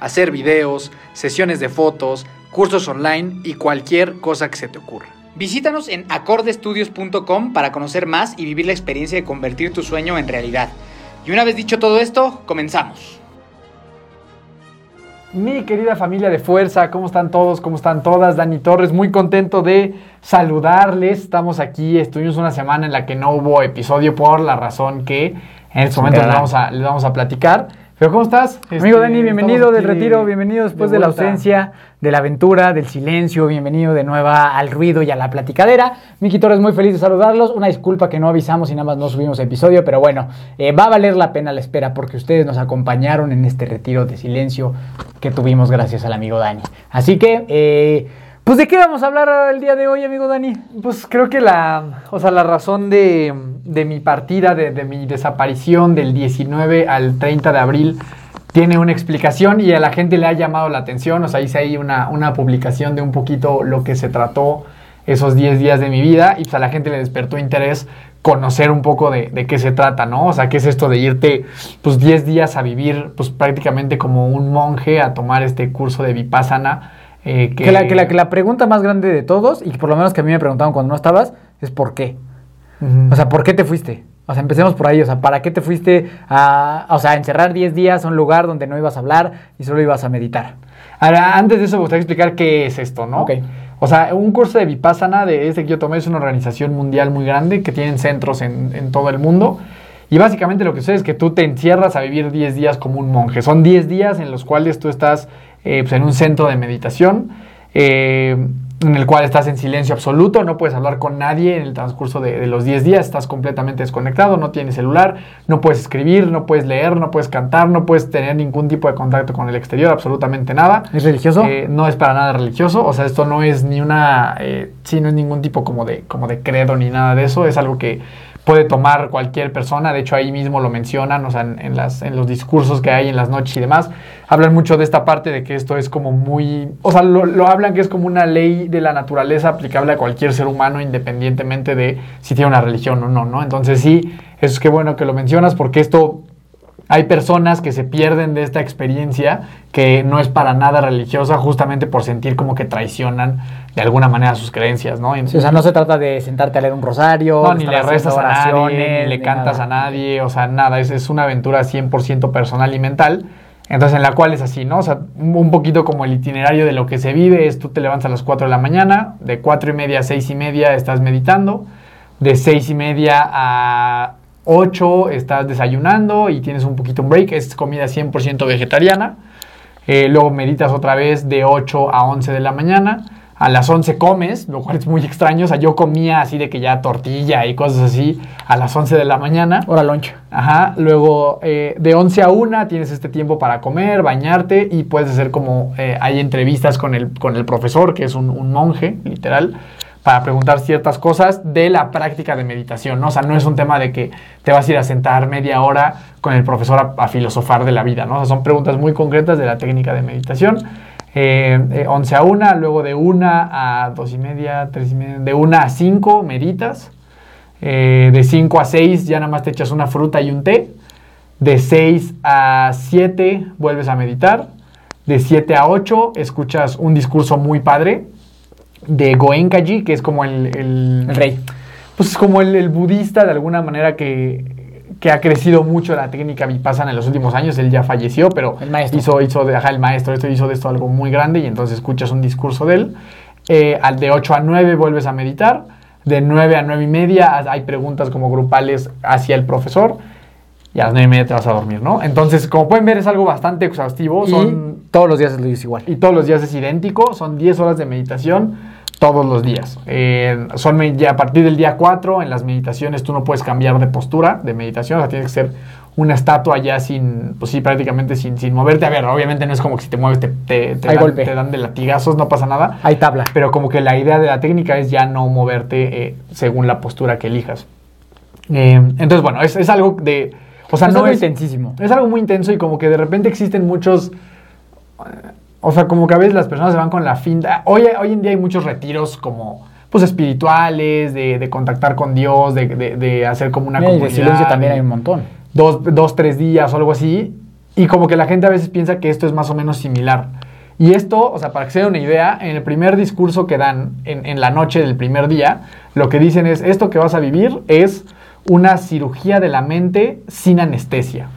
hacer videos, sesiones de fotos, cursos online y cualquier cosa que se te ocurra. Visítanos en acordestudios.com para conocer más y vivir la experiencia de convertir tu sueño en realidad. Y una vez dicho todo esto, comenzamos. Mi querida familia de fuerza, ¿cómo están todos? ¿Cómo están todas? Dani Torres, muy contento de saludarles. Estamos aquí, estuvimos una semana en la que no hubo episodio por la razón que en este momento les vamos, a, les vamos a platicar. Pero ¿cómo estás? Amigo Dani, bienvenido del retiro, bienvenido después de, la ausencia, de la aventura, del silencio, bienvenido de nueva al ruido y a la platicadera. Miki Torres, muy feliz de saludarlos. Una disculpa que no avisamos y nada más no subimos episodio, pero bueno, eh, va a valer la pena la espera porque ustedes nos acompañaron en este retiro de silencio que tuvimos gracias al amigo Dani. Así que, eh, pues ¿de qué vamos a hablar el día de hoy, amigo Dani? Pues creo que la, o sea, la razón de, de mi partida, de, de mi desaparición del 19 al 30 de abril, tiene una explicación y a la gente le ha llamado la atención. O sea, hice ahí una, una publicación de un poquito lo que se trató esos 10 días de mi vida y pues a la gente le despertó interés conocer un poco de, de qué se trata, ¿no? O sea, qué es esto de irte pues 10 días a vivir pues prácticamente como un monje a tomar este curso de Vipassana. Eh, Que la, que, la, que la pregunta más grande de todos, y que por lo menos que a mí me preguntaron cuando no estabas, es ¿por qué? O sea, ¿por qué te fuiste? O sea, empecemos por ahí. O sea, ¿para qué te fuiste a, o sea, a encerrar 10 días a un lugar donde no ibas a hablar y solo ibas a meditar? Ahora, antes de eso me gustaría explicar qué es esto, ¿no? Ok. O sea, un curso de Vipassana de este que yo tomé es una organización mundial muy grande que tienen centros en, en todo el mundo. Y básicamente lo que sucede es que tú te encierras a vivir 10 días como un monje. Son 10 días en los cuales tú estás eh, pues, en un centro de meditación, eh, en el cual estás en silencio absoluto, no puedes hablar con nadie en el transcurso de, de los 10 días, estás completamente desconectado, no tienes celular, no puedes escribir, no puedes leer, no puedes cantar, no puedes tener ningún tipo de contacto con el exterior, absolutamente nada. ¿Es religioso? Eh, no es para nada religioso, o sea, esto no es ni una, sí, no es ningún tipo como de, como de credo ni nada de eso, es algo que puede tomar cualquier persona, de hecho ahí mismo lo mencionan, o sea, en, las, en los discursos que hay en las noches y demás, hablan mucho de esta parte de que esto es como muy, o sea, lo, lo hablan que es como una ley de la naturaleza aplicable a cualquier ser humano independientemente de si tiene una religión o no, ¿no? Entonces sí, Es que bueno que lo mencionas porque esto hay personas que se pierden de esta experiencia que no es para nada religiosa justamente por sentir como que traicionan de alguna manera sus creencias, ¿no? Sí, o sea, no se trata de sentarte a leer un rosario, no, ni le rezas a nadie, ni le cantas nada. a nadie, o sea, nada, es, es una aventura 100% personal y mental. Entonces, en la cual es así, ¿no? O sea, un un poquito como el itinerario de lo que se vive es tú te levantas a las 4 de la mañana, de 4 y media a 6 y media estás meditando, de 6 y media a 8 estás desayunando y tienes un poquito un break, es comida 100% vegetariana. Eh, luego meditas otra vez de 8 a 11 de la mañana. A las 11 comes, lo cual es muy extraño. O sea, yo comía así de que ya tortilla y cosas así a las 11 de la mañana. Hora lunch. Ajá, luego eh, de 11 a 1 tienes este tiempo para comer, bañarte y puedes hacer como eh, hay entrevistas con el, con el profesor, que es un, un monje, literal, para preguntar ciertas cosas de la práctica de meditación, ¿no? O sea, no es un tema de que te vas a ir a sentar media hora con el profesor a, a filosofar de la vida, ¿no? O sea, son preguntas muy concretas de la técnica de meditación. Eh, eh, 11 a 1, luego de 1 a 2 y media, 3 y media, de 1 a 5 meditas. Eh, de 5 a 6 ya nada más te echas una fruta y un té. De 6 a 7 vuelves a meditar. De 7 a 8 escuchas un discurso muy padre de Goenkaji, que es como el, el- El rey. Pues es como el, el budista de alguna manera que, que ha crecido mucho la técnica vipassana en los últimos años. Él ya falleció, pero El maestro. hizo, hizo de, ajá, el maestro, esto hizo de esto algo muy grande y entonces escuchas un discurso de él. Eh, al de 8 a 9 vuelves a meditar. De 9 a 9 y media hay preguntas como grupales hacia el profesor. Y a las 9 y media te vas a dormir, ¿no? Entonces, como pueden ver, es algo bastante exhaustivo. Y Son todos los días lo dices igual. y todos los días es idéntico, son 10 horas de meditación todos los días. Eh, son me- ya a partir del día 4, en las meditaciones tú no puedes cambiar de postura de meditación, o sea, tienes que ser una estatua ya sin, pues sí, prácticamente sin, sin moverte. A ver, obviamente no es como que si te mueves te, te, te Hay dan, golpe. te dan de latigazos, no pasa nada. Hay tabla. Pero como que la idea de la técnica es ya no moverte eh, según la postura que elijas. Eh, entonces, bueno, es, es algo de... O sea, es no algo es, intensísimo. es algo muy intenso y como que de repente existen muchos... O sea, como que a veces las personas se van con la finta. Hoy, hoy en día hay muchos retiros como pues espirituales, de, de contactar con Dios, de, de- de hacer como una Mira, y de comunidad. silencio también hay un montón. dos, dos, tres días o algo así. Y como que la gente a veces piensa que esto es más o menos similar. Y esto, o sea, para que se den una idea, en el primer discurso que dan en, en la noche del primer día, lo que dicen es, esto que vas a vivir es una cirugía de la mente sin anestesia.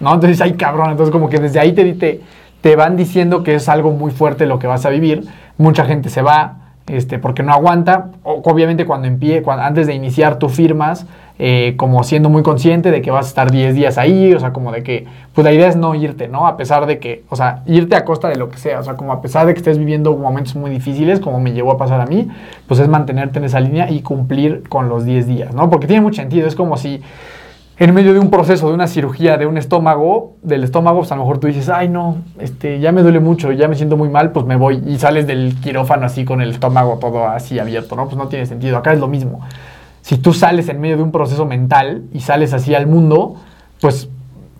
¿No? Entonces, ay cabrón, entonces como que desde ahí te, te, te van diciendo que es algo muy fuerte lo que vas a vivir. Mucha gente se va, este, porque no aguanta. Obviamente cuando empie, antes de iniciar tú firmas, eh, como siendo muy consciente de que vas a estar 10 días ahí, o sea, como de que, pues la idea es no irte, ¿no? A pesar de que, o sea, irte a costa de lo que sea, o sea, como a pesar de que estés viviendo momentos muy difíciles, como me llegó a pasar a mí, pues es mantenerte en esa línea y cumplir con los 10 días, ¿no? Porque tiene mucho sentido, es como si en medio de un proceso, de una cirugía de un estómago, del estómago, pues a lo mejor tú dices, ay no, este, ya me duele mucho, ya me siento muy mal, pues me voy y sales del quirófano así con el estómago todo así abierto, ¿no? Pues no tiene sentido. Acá es lo mismo. Si tú sales en medio de un proceso mental y sales así al mundo, pues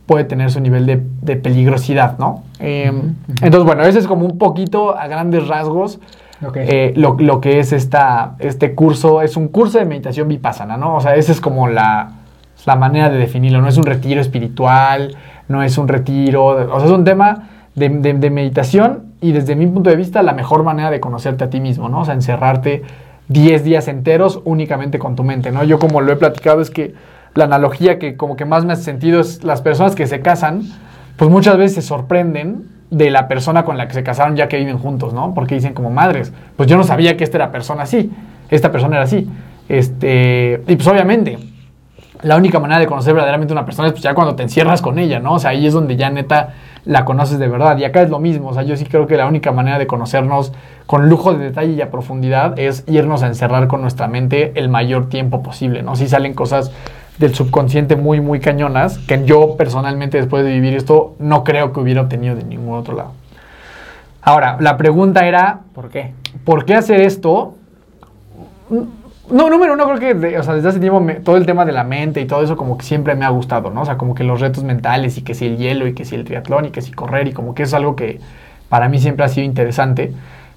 puede tener su nivel de, de peligrosidad, ¿no? Eh, Entonces, bueno, ese es como un poquito a grandes rasgos eh, lo, lo que es esta, este curso. Es un curso de meditación vipassana, ¿no? O sea, esa es como la, la manera de definirlo. No es un retiro espiritual, no es un retiro, o sea, es un tema de, meditación y desde mi punto de vista la mejor manera de conocerte a ti mismo, ¿no? O sea, encerrarte 10 días enteros únicamente con tu mente, ¿no? Yo como lo he platicado es que la analogía que como que más me hace sentido es las personas que se casan, pues muchas veces se sorprenden de la persona con la que se casaron ya que viven juntos, ¿no? Porque dicen como madres, pues yo no sabía que esta era persona así, esta persona era así. Este, y pues obviamente, la única manera de conocer verdaderamente una persona es pues, ya cuando te encierras con ella, ¿no? O sea, ahí es donde ya neta la conoces de verdad. Y acá es lo mismo, o sea, yo sí creo que la única manera de conocernos con lujo de detalle y a profundidad es irnos a encerrar con nuestra mente el mayor tiempo posible, ¿no? Si salen cosas del subconsciente muy, muy cañonas, que yo personalmente después de vivir esto no creo que hubiera obtenido de ningún otro lado. Ahora, la pregunta era, ¿Por qué? ¿por qué hacer esto? No, número uno, creo que de- o sea, desde hace tiempo me- todo el tema de la mente y todo eso como que siempre me ha gustado, ¿no? O sea, como que los retos mentales y que si el hielo y que si el triatlón y que si correr y como que eso es algo que para mí siempre ha sido interesante.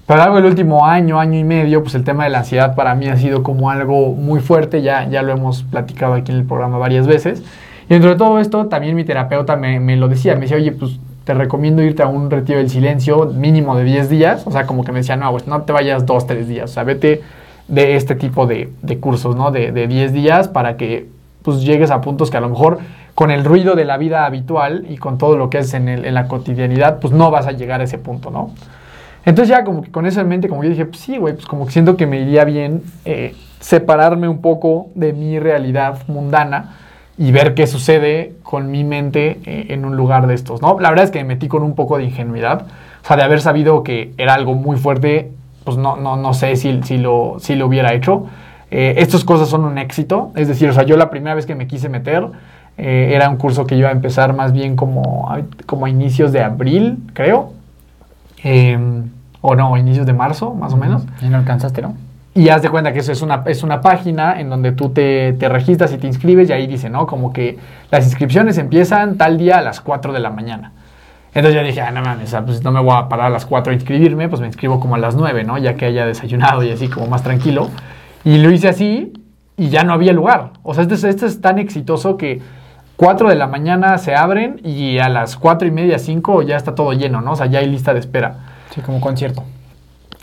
Pero algo el último año, año y medio, pues el tema de la ansiedad para mí ha sido como algo muy fuerte, ya, ya lo hemos platicado aquí en el programa varias veces. Y dentro de todo esto, también mi terapeuta me, me lo decía, me decía, oye, pues te recomiendo irte a un retiro del silencio mínimo de 10 días, o sea, como que me decía, no, pues no te vayas 2, 3 días, o sea, vete de este tipo de, de cursos, ¿no? De, de 10 días para que pues llegues a puntos que a lo mejor con el ruido de la vida habitual y con todo lo que es en, el- en la cotidianidad, pues no vas a llegar a ese punto, ¿no? Entonces ya como que con eso en mente, como yo dije, pues sí, güey, pues como que siento que me iría bien eh, separarme un poco de mi realidad mundana y ver qué sucede con mi mente eh, en un lugar de estos, ¿no? La verdad es que me metí con un poco de ingenuidad, o sea, de haber sabido que era algo muy fuerte, pues no, no, no sé si, si, lo, si lo hubiera hecho. Eh, estas cosas son un éxito, es decir, o sea, yo la primera vez que me quise meter eh, era un curso que iba a empezar más bien como, a- como a inicios de abril, creo. Eh, o no, inicios de marzo, más o menos. Y no alcanzaste, ¿no? Y haz de cuenta que eso es una, es una página en donde tú te, te registras y te inscribes y ahí dice, ¿no? Como que las inscripciones empiezan tal día a las 4 de la mañana. Entonces yo dije, ah, no mames, pues no me voy a parar a las 4 a inscribirme, pues me inscribo como a las 9, ¿no? Ya que haya desayunado y así como más tranquilo. Y lo hice así y ya no había lugar. O sea, este, es- este es tan exitoso que 4 de la mañana se abren y a las 4 y media, 5 ya está todo lleno, ¿no? O sea, ya hay lista de espera. Sí, como concierto.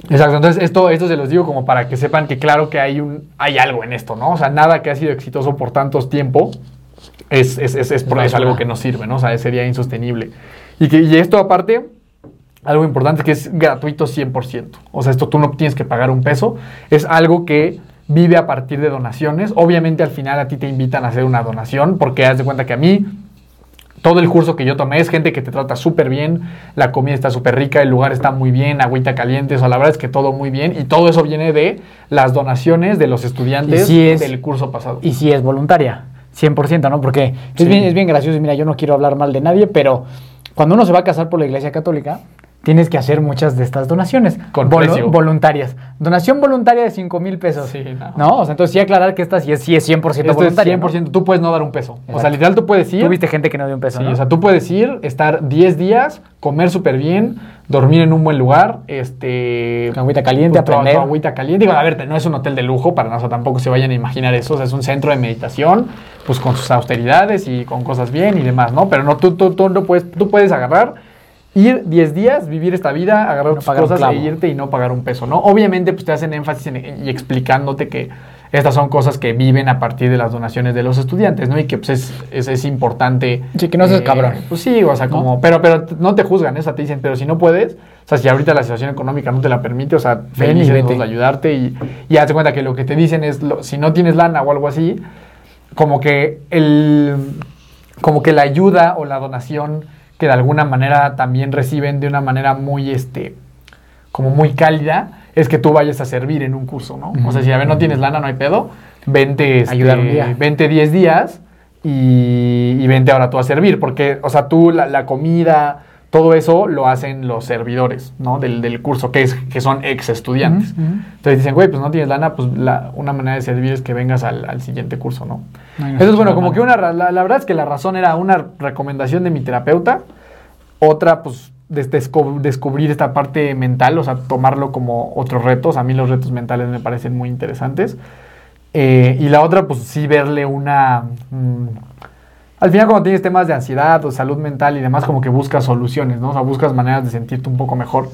Exacto, entonces esto, esto se los digo como para que sepan que claro que hay, un, hay algo en esto, ¿no? O sea, nada que ha sido exitoso por tantos tiempo es, es, es, es, por- es algo que no sirve, ¿no? O sea, sería insostenible. Y, que, y esto aparte, algo importante que es gratuito 100%. O sea, esto tú no tienes que pagar un peso, es algo que vive a partir de donaciones. Obviamente al final a ti te invitan a hacer una donación porque haz de cuenta que a mí todo el curso que yo tomé es gente que te trata súper bien, la comida está súper rica, el lugar está muy bien, agüita caliente, o sea, la verdad es que todo muy bien y todo eso viene de las donaciones de los estudiantes Y sí es- del curso pasado. Y si es voluntaria, 100%, ¿no? Porque Sí. es, bien, es bien gracioso. y Mira, yo no quiero hablar mal de nadie, pero cuando uno se va a casar por la iglesia católica, tienes que hacer muchas de estas donaciones. Con voluntarias. Donación voluntaria de 5 mil pesos. Sí, no. no. O sea, entonces sí aclarar que esta sí es, sí es 100% Esto es voluntaria. 100%, tú puedes no dar un peso. O sea, literal tú puedes ir. Tú viste gente que no dio un peso, Sí, ¿no? o sea, tú puedes ir, estar 10 días, comer súper bien, dormir en un buen lugar, este... Con agüita caliente, tu- aprender. tu agüita caliente. Digo, a ver, no es un hotel de lujo, para nada, o sea, tampoco se vayan a imaginar eso. O sea, es un centro de meditación, pues con sus austeridades y con cosas bien y demás, ¿no? Pero no, tú, tú, tú no puedes, tú puedes agarrar, ir 10 días, vivir esta vida, agarrar No tus cosas e irte y no pagar un peso, ¿no? Obviamente, pues te hacen énfasis en- y explicándote que estas son cosas que viven a partir de las donaciones de los estudiantes, ¿no? Y que pues es, es, es importante. Sí, que no seas cabrón. Pues sí, o sea, ¿No? como, pero, pero no te juzgan, ¿eh? o sea, te dicen, pero si no puedes, o sea, si ahorita la situación económica no te la permite, o sea, nosotros de ayudarte y, y hazte cuenta que lo que te dicen es, lo- si no tienes lana o algo así, como que el, como que la ayuda o la donación que de alguna manera también reciben de una manera muy, este, como muy cálida, es que tú vayas a servir en un curso, ¿no? O sea, si a ver no tienes lana, no hay pedo, vente, este, Ayudar un día. vente 10 días y, y vente ahora tú a servir, porque, o sea, tú la, la comida, todo eso lo hacen los servidores, ¿no? Del, del curso, que, es, que son ex estudiantes. Entonces dicen, güey, pues no tienes lana, pues la- una manera de servir es que vengas al, al siguiente curso, ¿no? No, Entonces, bueno, como que una, la, la verdad es que la razón era una recomendación de mi terapeuta, otra, pues, des- descubrir esta parte mental, o sea, tomarlo como otros retos. A mí los retos mentales me parecen muy interesantes. Eh, y la otra, pues, sí verle una... mm, al final, cuando tienes temas de ansiedad o salud mental y demás, como que buscas soluciones, ¿no? O sea, buscas maneras de sentirte un poco mejor.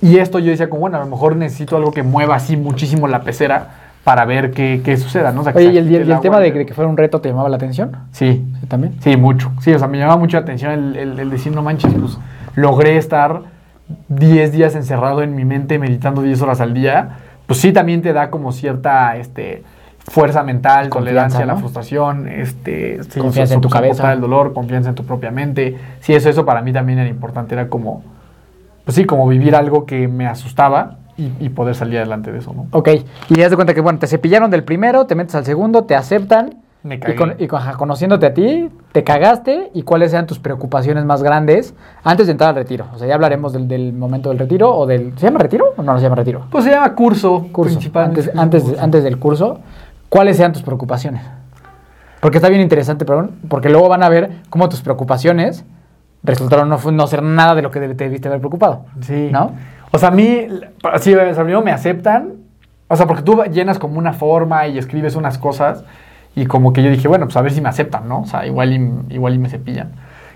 Y esto yo decía, como, bueno, a lo mejor necesito algo que mueva así muchísimo la pecera para ver qué, qué suceda, ¿no? O sea, que Oye, ¿y el, el- el tema de, de que fuera un reto te llamaba la atención? Sí, Sí, también. Sí, mucho. Sí, o sea, me llamaba mucho la atención el, el- el decir, no manches, pues logré estar 10 días encerrado en mi mente meditando 10 horas al día. Pues sí, también te da como cierta este, fuerza mental, Confianza, tolerancia a la frustración, este, sí, Confianza en tu cabeza. el dolor, confianza en tu propia mente. Sí, eso, eso para mí también era importante. Era como, pues sí, como vivir algo que me asustaba y, y poder salir adelante de eso, ¿no? Ok, y te das cuenta que, bueno, te cepillaron del primero, te metes al segundo, te aceptan. Me Y, cagué. con- y con- ajá, conociéndote a ti, te cagaste y cuáles sean tus preocupaciones más grandes antes de entrar al retiro. O sea, ya hablaremos del, del momento del retiro o del... ¿Se llama retiro o no, no se llama retiro? Pues se llama curso, Curso. principalmente. Antes, antes del curso, ¿cuáles sean tus preocupaciones? Porque está bien interesante, perdón, porque luego van a ver cómo tus preocupaciones resultaron no, no ser nada de lo que te debiste haber preocupado. Sí. ¿No? O sea, a mí, primero me aceptan. O sea, porque tú llenas como una forma y escribes unas cosas. Y como que yo dije, bueno, pues a ver si me aceptan, ¿no? O sea, igual y, igual y me cepillan.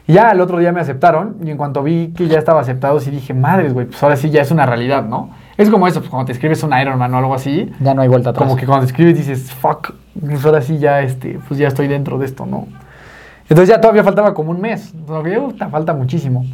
Y ya el otro día me aceptaron. Y en cuanto vi que ya estaba aceptado, sí dije, madres, güey, pues ahora sí ya es una realidad, ¿no? Es como eso, pues cuando te escribes un Ironman o algo así. Ya no hay vuelta atrás. Como que cuando te escribes dices, fuck, pues ahora sí ya, este, pues ya estoy dentro de esto, ¿no? Entonces ya todavía faltaba como un mes. Todavía falta muchísimo.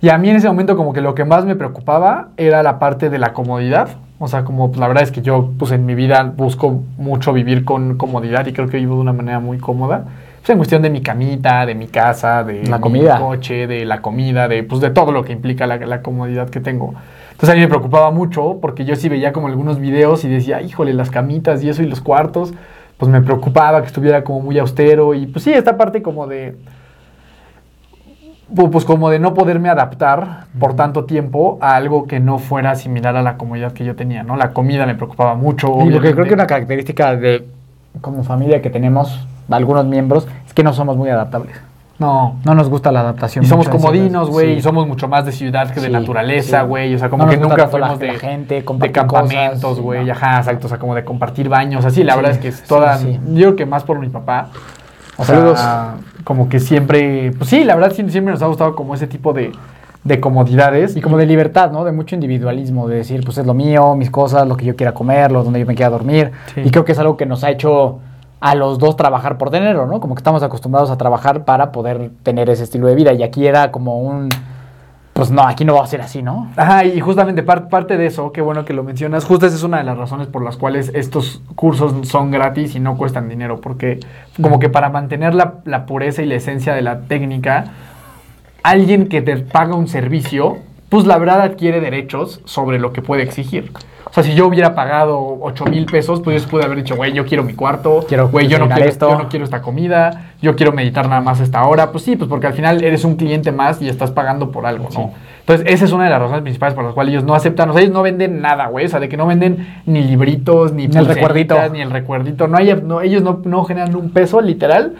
Y a mí en ese momento como que lo que más me preocupaba era la parte de la comodidad. O sea, como pues, la verdad es que yo pues en mi vida busco mucho vivir con comodidad y creo que vivo de una manera muy cómoda. Pues en cuestión de mi camita, de mi casa, de La mi comida. coche, de la comida, de pues de todo lo que implica la, la comodidad que tengo. Entonces a mí me preocupaba mucho porque yo sí veía como algunos videos y decía, híjole, las camitas y eso y los cuartos, pues me preocupaba que estuviera como muy austero y pues sí, esta parte como de pu- pues como de no poderme adaptar por tanto tiempo a algo que no fuera similar a la comodidad que yo tenía, ¿no? La comida me preocupaba mucho. Sí, porque creo que una característica de como familia que tenemos algunos miembros es que no somos muy adaptables. No. No nos gusta la adaptación. Y somos comodinos, güey, sí. y somos mucho más de ciudad que de Sí, naturaleza, sí. güey. O sea, No como que nunca fuimos de, la gente, de campamentos, cosas, güey. sí, Ajá, exacto. O sea, como de compartir baños. Así, la Sí, verdad es que es toda. sí. Yo creo que más por mi papá. O sea, Saludos. como que siempre. Pues sí, la verdad sí- siempre nos ha gustado como ese tipo de, de comodidades. Y como de libertad, ¿no? De mucho individualismo, de decir, pues es lo mío, mis cosas, lo que yo quiera comer, lo donde yo me quiera dormir. Sí. Y creo que es algo que nos ha hecho a los dos trabajar por tenerlo, ¿no? Como que estamos acostumbrados a trabajar para poder tener ese estilo de vida. Y aquí era como un, pues no, aquí no va a ser así, ¿no? Ajá, y justamente par- parte de eso, qué bueno que lo mencionas, justo esa es una de las razones por las cuales estos cursos son gratis y no cuestan dinero, porque como que para mantener la pureza y la esencia de la técnica, alguien que te paga un servicio, pues la verdad adquiere derechos sobre lo que puede exigir. O sea, si yo hubiera pagado 8 mil pesos, pues yo pude haber dicho, güey, yo quiero mi cuarto, Quiero güey, yo no quiero, esto". yo no quiero esta comida, yo quiero meditar nada más esta hora. Pues sí, pues porque al final eres un cliente más y estás pagando por algo, ¿no? Entonces, esa es una de las razones principales por las cuales ellos no aceptan. O sea, ellos no venden nada, güey. O sea, de que no venden ni libritos, ni, Ni el recuerdito. Ni el recuerdito. No hay, no, ellos no, no generan un peso, literal,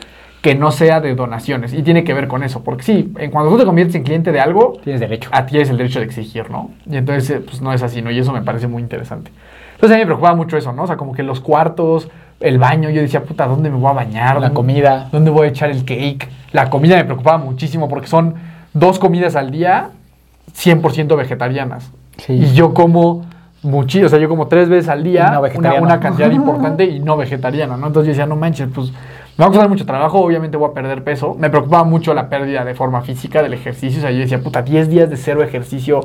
que no sea de donaciones. Y tiene que ver con eso. Porque sí, en cuando tú te conviertes en cliente de algo, Tienes derecho. a ti tienes el derecho de exigir, ¿no? Y entonces, eh, pues no es así, ¿no? Y eso me parece muy interesante. Entonces a mí me preocupaba mucho eso, ¿no? O sea, como que los cuartos, el baño, yo decía, puta, ¿dónde me voy a bañar? La ¿Dónde- comida. ¿Dónde voy a echar el cake? La comida me preocupaba muchísimo porque son dos comidas al día 100% vegetarianas. Sí. Y yo como muchísimo, o sea, yo como tres veces al día no una, una cantidad importante y no vegetariana, ¿no? Entonces yo decía, no manches, pues me va a costar mucho trabajo, obviamente voy a perder peso. Me preocupaba mucho la pérdida de forma física del ejercicio, o sea, yo decía, puta, 10 días de cero ejercicio,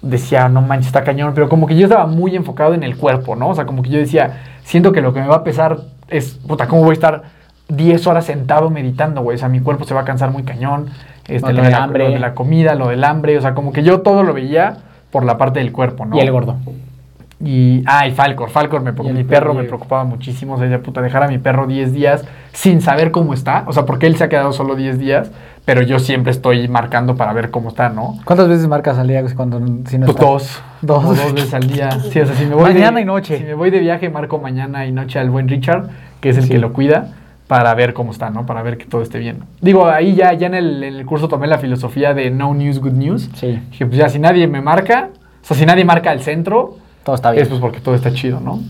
decía, no manches, está cañón, pero como que yo estaba muy enfocado en el cuerpo, ¿no? O sea, como que yo decía, siento que lo que me va a pesar es, puta, ¿cómo voy a estar 10 horas sentado meditando, güey? O sea, mi cuerpo se va a cansar muy cañón, este, lo, de la, hambre. lo de la comida, lo del hambre, o sea, como que yo todo lo veía por la parte del cuerpo, ¿no? Y el gordo. Y, ah, y Falcor, Falcor, me, mi perro perro, me preocupaba muchísimo, o sea, puta, dejar a mi perro 10 días sin saber cómo está, o sea, porque él se ha quedado solo 10 días, pero yo siempre estoy marcando para ver cómo está, ¿no? ¿Cuántas veces marcas al día cuando si no Pues está? dos, Dos. como dos veces al día. Sí, o sea, si me voy Mañana de, y noche. Si me voy de viaje, marco mañana y noche al buen Richard, que es el Sí. que lo cuida, para ver cómo está, ¿no? Para ver que todo esté bien. Digo, ahí ya, ya en, el, en el curso tomé la filosofía de no news, good news. Sí, Dije, pues ya, si nadie me marca, o sea, si nadie marca el centro, todo está bien. es pues porque todo está chido, ¿no?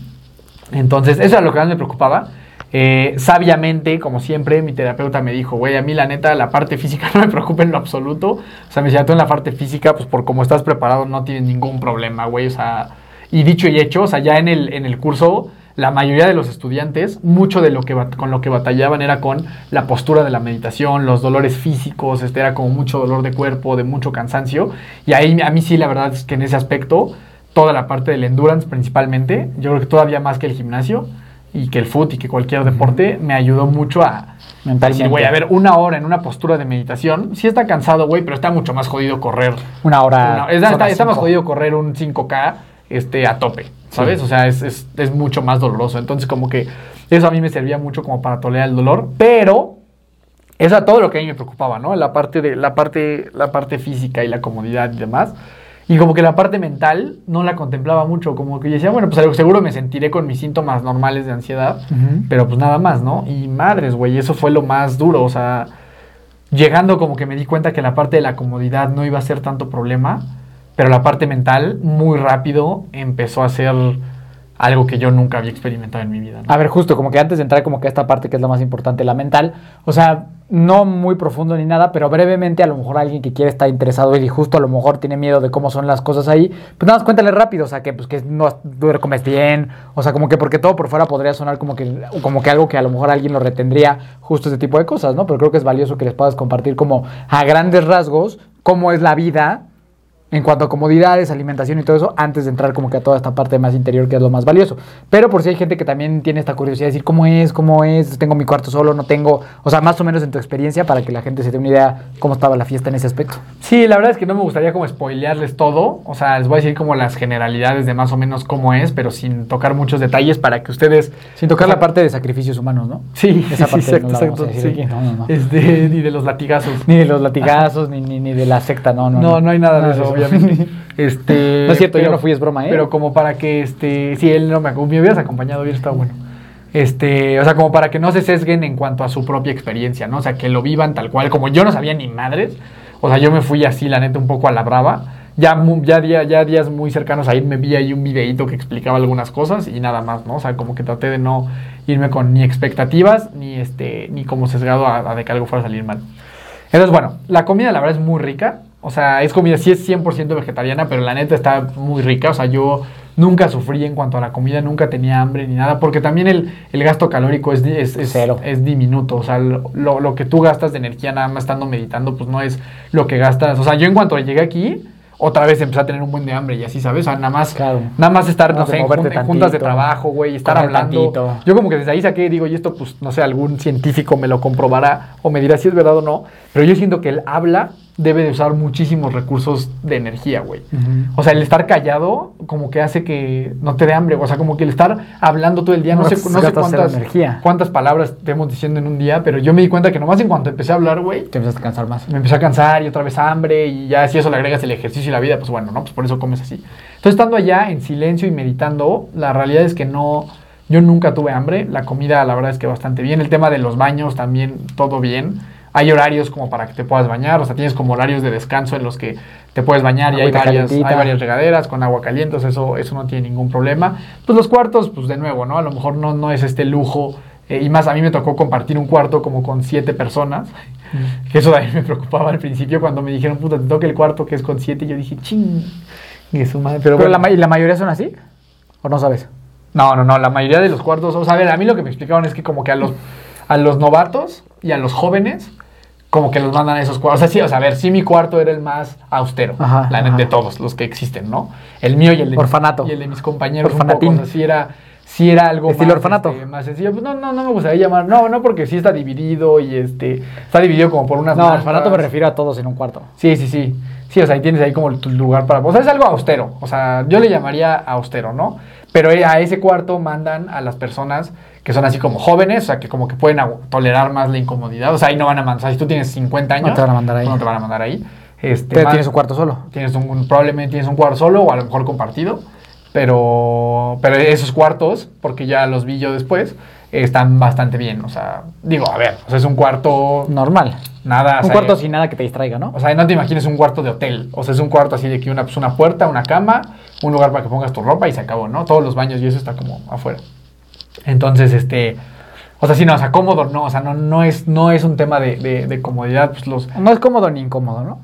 Entonces, eso era lo que más me preocupaba. Eh, sabiamente, como siempre, mi terapeuta me dijo, güey, a mí la neta, la parte física no me preocupa en lo absoluto. O sea, me decía, tú en la parte física, pues por como estás preparado, no tienes ningún problema, güey. O sea, y dicho y hecho, o sea, ya en el, en el curso, la mayoría de los estudiantes, mucho de lo que con lo que batallaban era con la postura de la meditación, los dolores físicos, este era como mucho dolor de cuerpo, de mucho cansancio. Y ahí a mí sí, la verdad es que en ese aspecto, toda la parte del endurance principalmente, yo creo que todavía más que el gimnasio y que el foot y que cualquier deporte, me ayudó mucho a Mentalmente. güey, a ver, una hora en una postura de meditación, sí está cansado, güey, pero está mucho más jodido correr. Una hora. una- está, son está- más jodido correr un 5K este, a tope, ¿sabes? Sí. O sea, es, es- es mucho más doloroso. Entonces, como que eso a mí me servía mucho como para tolerar el dolor, pero eso era todo lo que a mí me preocupaba, ¿no? La parte, de, la parte, la parte física y la comodidad y demás. Y como que la parte mental no la contemplaba mucho, como que yo decía, bueno, pues seguro me sentiré con mis síntomas normales de ansiedad, pero pues nada más, ¿no? Y madres, güey, eso fue lo más duro, o sea, llegando como que me di cuenta que la parte de la comodidad no iba a ser tanto problema, pero la parte mental muy rápido empezó a ser algo que yo nunca había experimentado en mi vida. ¿no? A ver, justo, como que antes de entrar como que a esta parte que es la más importante, la mental, o sea, no muy profundo ni nada, pero brevemente a lo mejor alguien que quiere estar interesado y justo a lo mejor tiene miedo de cómo son las cosas ahí, pues nada más cuéntale rápido, o sea, que pues que no comes bien, o sea, como que porque todo por fuera podría sonar como que, como que algo que a lo mejor alguien lo retendría, justo ese tipo de cosas, ¿no? Pero creo que es valioso que les puedas compartir como a grandes rasgos cómo es la vida en cuanto a comodidades, alimentación y todo eso, antes de entrar como que a toda esta parte más interior que es lo más valioso. Pero por si hay gente que también tiene esta curiosidad de decir cómo es, cómo es, tengo mi cuarto solo, no tengo, o sea, más o menos en tu experiencia para que la gente se dé una idea cómo estaba la fiesta en ese aspecto. Sí, la verdad es que no me gustaría como spoilearles todo, o sea, les voy a decir como las generalidades de más o menos cómo es, pero sin tocar muchos detalles para que ustedes... Sin tocar la parte de sacrificios humanos, ¿no? Sí, Esa sí, parte exacto, no la vamos a exacto, decir sí. aquí, no, no, no. Este, ni de los latigazos. Ni de los latigazos, ni, ni, ni de la secta, no, no. No, no hay nada, de eso, obviamente. Este, No es cierto, yo no fui, es broma, ¿eh? Pero como para que, este, si él no me, me hubieras acompañado, hubiera estado bueno. Este, o sea, como para que no se sesguen en cuanto a su propia experiencia, ¿no? O sea, que lo vivan tal cual, como yo no sabía ni madres, o sea, yo me fui así, la neta, un poco a la brava. Ya, ya, ya días muy cercanos a irme vi ahí un videíto que explicaba algunas cosas y nada más, ¿no? O sea, como que traté de no irme con ni expectativas ni este ni como sesgado a, a de que algo fuera a salir mal. Entonces, bueno, la comida la verdad es muy rica. O sea, es comida, sí es 100% vegetariana, pero la neta está muy rica. O sea, yo nunca sufrí en cuanto a la comida, nunca tenía hambre ni nada, porque también el, el gasto calórico es, es, es- Cero. es diminuto. O sea, lo, lo- que tú gastas de energía nada más estando meditando, pues no es lo que gastas. O sea, yo en cuanto llegué aquí, otra vez empecé a tener un buen de hambre y así, ¿sabes? O sea, nada más, Claro. nada más estar, no sé, en, jun- juntas de trabajo, güey, estar hablando. tantito. Yo como que desde ahí saqué, digo, y esto, pues, no sé, algún científico me lo comprobará o me dirá si es verdad o no, pero yo siento que el habla debe de usar muchísimos recursos de energía, güey. O sea, el estar callado como que hace que no te dé hambre, o sea, como que el estar hablando todo el día, no, No, sé, no cuántas, energía. cuántas palabras estemos diciendo en un día, pero yo me di cuenta que nomás en cuanto empecé a hablar, güey, Te empiezas a cansar más. me empecé a cansar y otra vez hambre y ya si eso le agregas el ejercicio y la vida, pues bueno, ¿no? Pues por eso comes así. Entonces estando allá en silencio y meditando, la realidad es que no, yo nunca tuve hambre, la comida la verdad es que bastante bien, el tema de los baños también todo bien. Hay horarios como para que te puedas bañar, o sea, tienes como horarios de descanso en los que te puedes bañar y hay varias, calentita. hay varias regaderas con agua caliente, o sea, eso, eso no tiene ningún problema. Pues los cuartos, pues de nuevo, ¿no? A lo mejor no, no es este lujo, eh, y más a mí me tocó compartir un cuarto como con siete personas, que eso también me preocupaba al principio cuando me dijeron, puta, te toca el cuarto que es con siete, y yo dije, ching, y su madre, pero, Pero, bueno. la, ma- ¿y la mayoría son así? ¿O no sabes? No, no, no, la mayoría de los cuartos, o sea, a ver, a mí lo que me explicaron es que como que a los, a los novatos y a los jóvenes, como que los mandan a esos cuartos. O sea, sí, o sea, a ver, sí mi cuarto era el más austero, Ajá, la neta, ajá. de todos los que existen, ¿no? El mío y el de, Orfanato. y el de mis compañeros, un Orfanatín. poco, o sea, sí era, sí era algo Estilo más, orfanato. este, más sencillo. Pues no, no, no me gustaría llamar, no, no, porque sí está dividido y este, está dividido como por unas No, orfanato me refiero a todos en un cuarto. Sí, sí, sí. Sí, o sea, ahí tienes ahí como tu lugar para... O sea, es algo austero. O sea, yo le llamaría austero, ¿no? Pero a ese cuarto mandan a las personas que son así como jóvenes, o sea, que como que pueden tolerar más la incomodidad. O sea, ahí no van a mandar... O sea, si tú tienes 50 años... No te van a mandar ahí. No te van a mandar ahí. Este, Pero tienes un cuarto solo. Tienes un- probablemente tienes un cuarto solo o a lo mejor compartido. Pero, pero esos cuartos, porque ya los vi yo después, están bastante bien. O sea, digo, a ver, o sea, es un cuarto... Normal. Nada... o Un sea, cuarto sin nada que te distraiga, ¿no? o sea, no te imagines un cuarto de hotel. O sea, es un cuarto así de que una, pues, una puerta, una cama, un lugar para que pongas tu ropa y se acabó, ¿no? Todos los baños y eso está como afuera. Entonces, este. O sea, sí, no, o sea, cómodo, no, o sea, no, no, es, no es un tema de, de- de comodidad, pues los. No es cómodo ni incómodo, ¿no?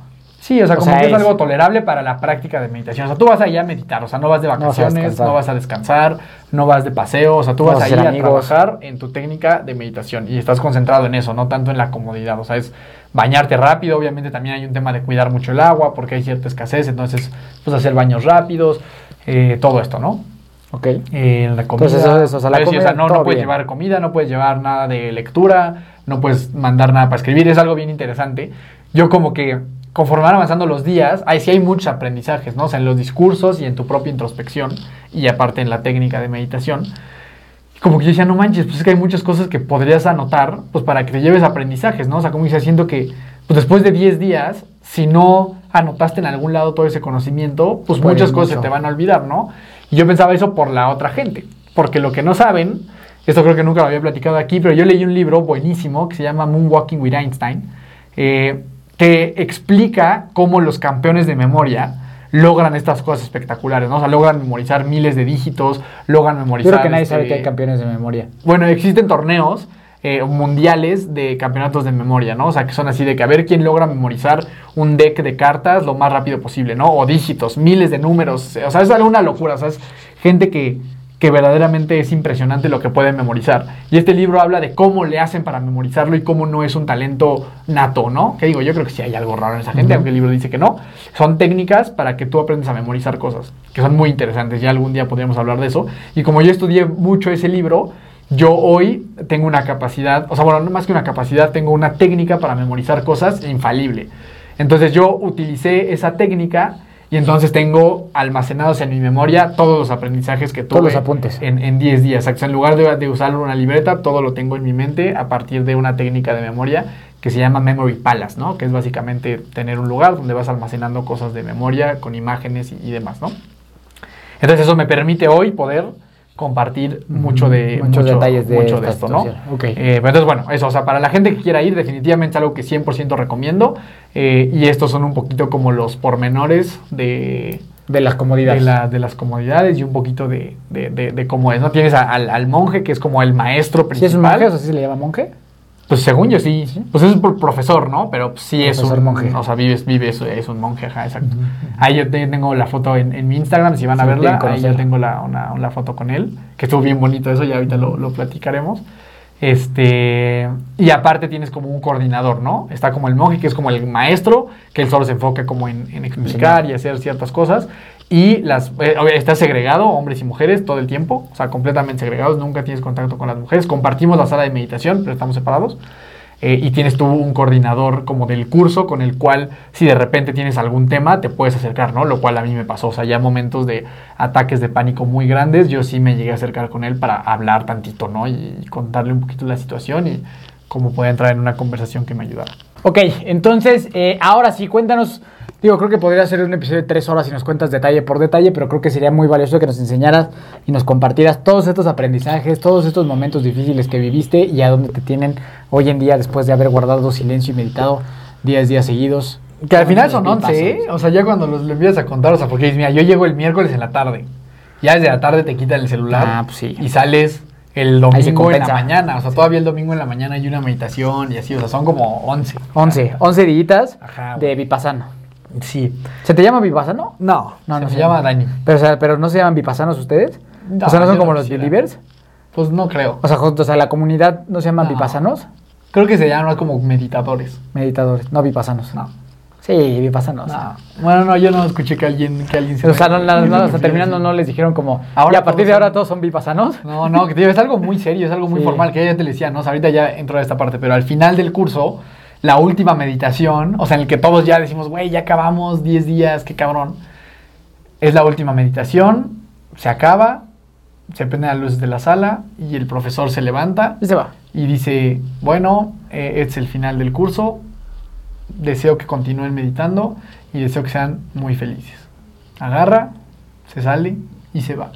Sí, o sea, O como sea, que es, es- algo tolerable para la práctica de meditación. O sea, tú vas ahí a meditar, o sea, no vas de vacaciones, no vas a descansar, no vas de paseo, o sea, tú No vas vas a ahí a amigos. trabajar en tu técnica de meditación y estás concentrado en eso, no tanto en la comodidad, o sea, es bañarte rápido, obviamente también hay un tema de cuidar mucho el agua porque hay cierta escasez, entonces, pues hacer baños rápidos, eh, todo esto, ¿no? Ok. Eh, la comida. Entonces, eso es, o sea, la Pero sí, comida, no, no puedes bien. llevar comida, no puedes llevar nada de lectura, no puedes mandar nada para escribir, es algo bien interesante. Yo como que conforme van avanzando los días, ahí sí hay muchos aprendizajes, ¿no? O sea, en los discursos y en tu propia introspección y aparte en la técnica de meditación. Como que yo decía, no manches, pues es que hay muchas cosas que podrías anotar, pues para que te lleves aprendizajes, ¿no? O sea, como dice, haciendo que, pues después de 10 días, si no anotaste en algún lado todo ese conocimiento, pues muchas cosas se te van a olvidar, ¿no? Y yo pensaba eso por la otra gente, porque lo que no saben, esto creo que nunca lo había platicado aquí, pero yo leí un libro buenísimo que se llama Moonwalking with Einstein, eh, que explica cómo los campeones de memoria logran estas cosas espectaculares, ¿no? O sea, logran memorizar miles de dígitos, logran memorizar... creo que nadie sabe este, que hay campeones de memoria. Bueno, existen torneos eh, mundiales de campeonatos de memoria, ¿no? O sea, que son así de que a ver quién logra memorizar un deck de cartas lo más rápido posible, ¿no? O dígitos, miles de números. O sea, es algo una locura. O sea, es gente que, que verdaderamente es impresionante lo que pueden memorizar. Y este libro habla de cómo le hacen para memorizarlo y cómo no es un talento nato, ¿no? Que digo, yo creo que sí hay algo raro en esa gente, aunque el libro dice que no. Son técnicas para que tú aprendas a memorizar cosas, que son muy interesantes. Ya algún día podríamos hablar de eso. Y como yo estudié mucho ese libro, yo hoy tengo una capacidad, o sea, bueno, no más que una capacidad, tengo una técnica para memorizar cosas infalible. Entonces yo utilicé esa técnica y entonces tengo almacenados en mi memoria todos los aprendizajes que tuve Todos los apuntes. en en 10 días. Exacto. En lugar de, de usar una libreta, todo lo tengo en mi mente a partir de una técnica de memoria que se llama Memory Palace, ¿no? Que es básicamente tener un lugar donde vas almacenando cosas de memoria con imágenes y, y demás, ¿no? Entonces eso me permite hoy poder compartir mucho de Muchos detalles de mucho esta esto, ¿no? situación. Ok. Eh, pero entonces, bueno, eso, o sea, para la gente que quiera ir, definitivamente es algo que 100% recomiendo. eh, y estos son un poquito como los pormenores de, De las comodidades. de, la- de las comodidades y un poquito de, de- de- de cómo es, ¿no? Tienes a- al, al monje, que es como el maestro ¿Sí principal. es un monje? ¿O sea, sí se le llama monje? Pues según yo sí. Pues es por profesor, ¿no? Pero sí es Profesor un monje. O sea, vives, vives, es un monje, ajá, exacto. Ahí yo te- tengo la foto en, en mi Instagram, si van a Sí, verla, ahí yo tengo la, una, una foto con él, que estuvo bien bonito eso, ya ahorita lo, lo platicaremos. Este, y aparte tienes como un coordinador, ¿no? Está como el monje, que es como el maestro, que él solo se enfoca como en, en explicar y hacer ciertas cosas. Y las, eh, está segregado, hombres y mujeres, todo el tiempo, o sea, completamente segregados, nunca tienes contacto con las mujeres. Compartimos la sala de meditación, pero estamos separados. Eh, y tienes tú un coordinador como del curso con el cual si de repente tienes algún tema te puedes acercar, ¿no? Lo cual a mí me pasó, o sea, ya momentos de ataques de pánico muy grandes, yo sí me llegué a acercar con él para hablar tantito, ¿no? Y contarle un poquito la situación y cómo podía entrar en una conversación que me ayudara. Ok, entonces, eh, ahora sí, cuéntanos. Digo, creo que podría ser un episodio de tres horas y nos cuentas detalle por detalle, pero creo que sería muy valioso que nos enseñaras y nos compartieras todos estos aprendizajes, todos estos momentos difíciles que viviste y a dónde te tienen hoy en día después de haber guardado silencio y meditado 10 días seguidos. Que al final son Unos 11, ¿eh? O sea, ya cuando los lo empiezas a contar, o sea, porque mira, yo llego el miércoles en la tarde. Ya desde la tarde te quitan el celular. Ah, pues sí. Y sales el domingo en la mañana. O sea, todavía el domingo en la mañana hay una meditación y así. O sea, son como 11. 11, 11 días Ajá, de. Vipassana. Sí. ¿Se te llama Vipassano? No, No, se, no se llama Dani. Pero, o sea, pero no se llaman Vipassanos ustedes? No, o sea, ¿no son como no los believers? Pues no creo. O sea, juntos, o sea, la comunidad no se llaman No. Vipassanos, Creo que se llaman como meditadores. meditadores, no Vipassanos. No. Sí, Vipassanos. No. Bueno, no, yo no escuché que alguien, que alguien O sea, no, no, no, o sea, Sí. terminando no les dijeron como, Ahora y a partir de ahora todos son Vipassanos. No, no, que te digo, es algo muy serio, es algo muy Sí. formal, que ya te le decía, ¿no? O sea, ahorita ya entro a esta parte, pero al final del curso, la última meditación, o sea, en el que todos ya decimos, güey, ya acabamos 10 días, qué cabrón. Es la última meditación, se acaba, se prenden las luces de la sala y el profesor se levanta Y se va. y dice, bueno, eh, este es el final del curso, deseo que continúen meditando y deseo que sean muy felices. Agarra, se sale y se va.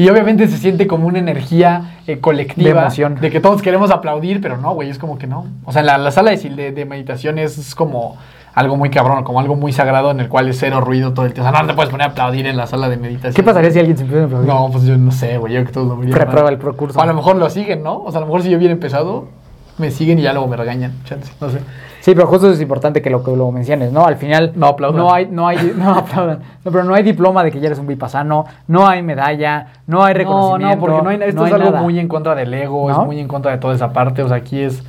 Y obviamente se siente como una energía eh, colectiva De emoción. de que todos queremos aplaudir, pero no, güey, es como que no. O sea, la, la sala de, meditación es, es como algo muy cabrón, como algo muy sagrado en el cual es cero ruido todo el tiempo. O sea, no te puedes poner a aplaudir en la sala de meditación. ¿Qué pasaría si alguien se empieza a aplaudir? No, pues yo no sé, güey, yo que todos lo verían Reprueba el procurso. O a lo mejor lo siguen, ¿no? O sea, a lo mejor si yo hubiera empezado, me siguen y ya luego me regañan. Chance, no sé. Sí, pero justo es importante que lo que lo menciones, ¿no? Al final No aplaudan. No hay, no hay, no aplaudan. No, pero no hay diploma de que ya eres un vipassano, no hay medalla, no hay No, reconocimiento. no, porque no hay, esto no es hay algo nada. muy en contra del ego, ¿No? es muy en contra de toda esa parte. O sea, aquí es.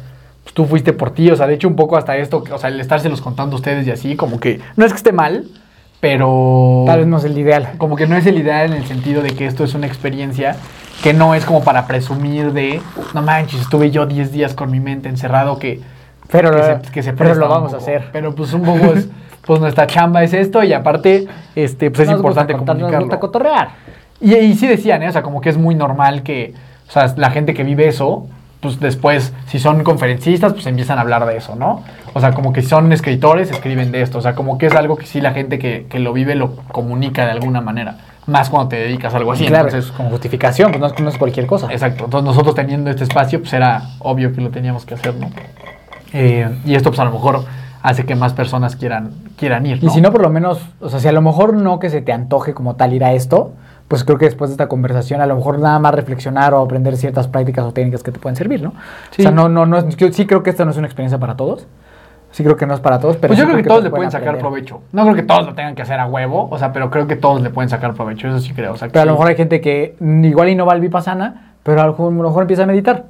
pues, tú fuiste por ti, o sea, de hecho, un poco hasta esto, o sea, el estárselos contando a ustedes y así, como que. No es que esté mal, pero. Tal vez no es el ideal. Como que no es el ideal en el sentido de que esto es una experiencia que no es como para presumir de. No manches, estuve yo 10 días con mi mente encerrado que. Pero, que se, que se pero lo vamos a hacer. Pero pues un poco es. Pues nuestra chamba es esto y aparte, este, pues es Nos gusta importante contar, nos comunicarlo. gusta cotorrear. Y, y sí decían, ¿eh? o sea, como que es muy normal que, o sea, la gente que vive eso, pues después, si son conferencistas, pues empiezan a hablar de eso, ¿no? O sea, como que si son escritores, escriben de esto. O sea, como que es algo que sí la gente que, que lo vive lo comunica de alguna manera. Más cuando te dedicas a algo así. claro, Entonces, con justificación, pues no es, no es cualquier cosa. Exacto. Entonces nosotros teniendo este espacio, pues era obvio que lo teníamos que hacer, ¿no? Eh, y esto, pues a lo mejor hace que más personas quieran, quieran ir. Y si no, por lo menos, o sea, si a lo mejor no que se te antoje como tal ir a esto, pues creo que después de esta conversación a lo mejor nada más reflexionar o aprender ciertas prácticas o técnicas que te pueden servir, ¿no? Sí. O sea, no, no, no, yo sí creo que esta no es una experiencia para todos. Sí creo que no es para todos, pero pues yo sí creo que todos te le pueden sacar aprender. provecho. No creo que todos lo tengan que hacer a huevo, o sea, pero creo que todos le pueden sacar provecho, eso sí creo. O sea, que Pero a lo mejor hay gente que igual y no va al Vipassana, pero a lo mejor empieza a meditar.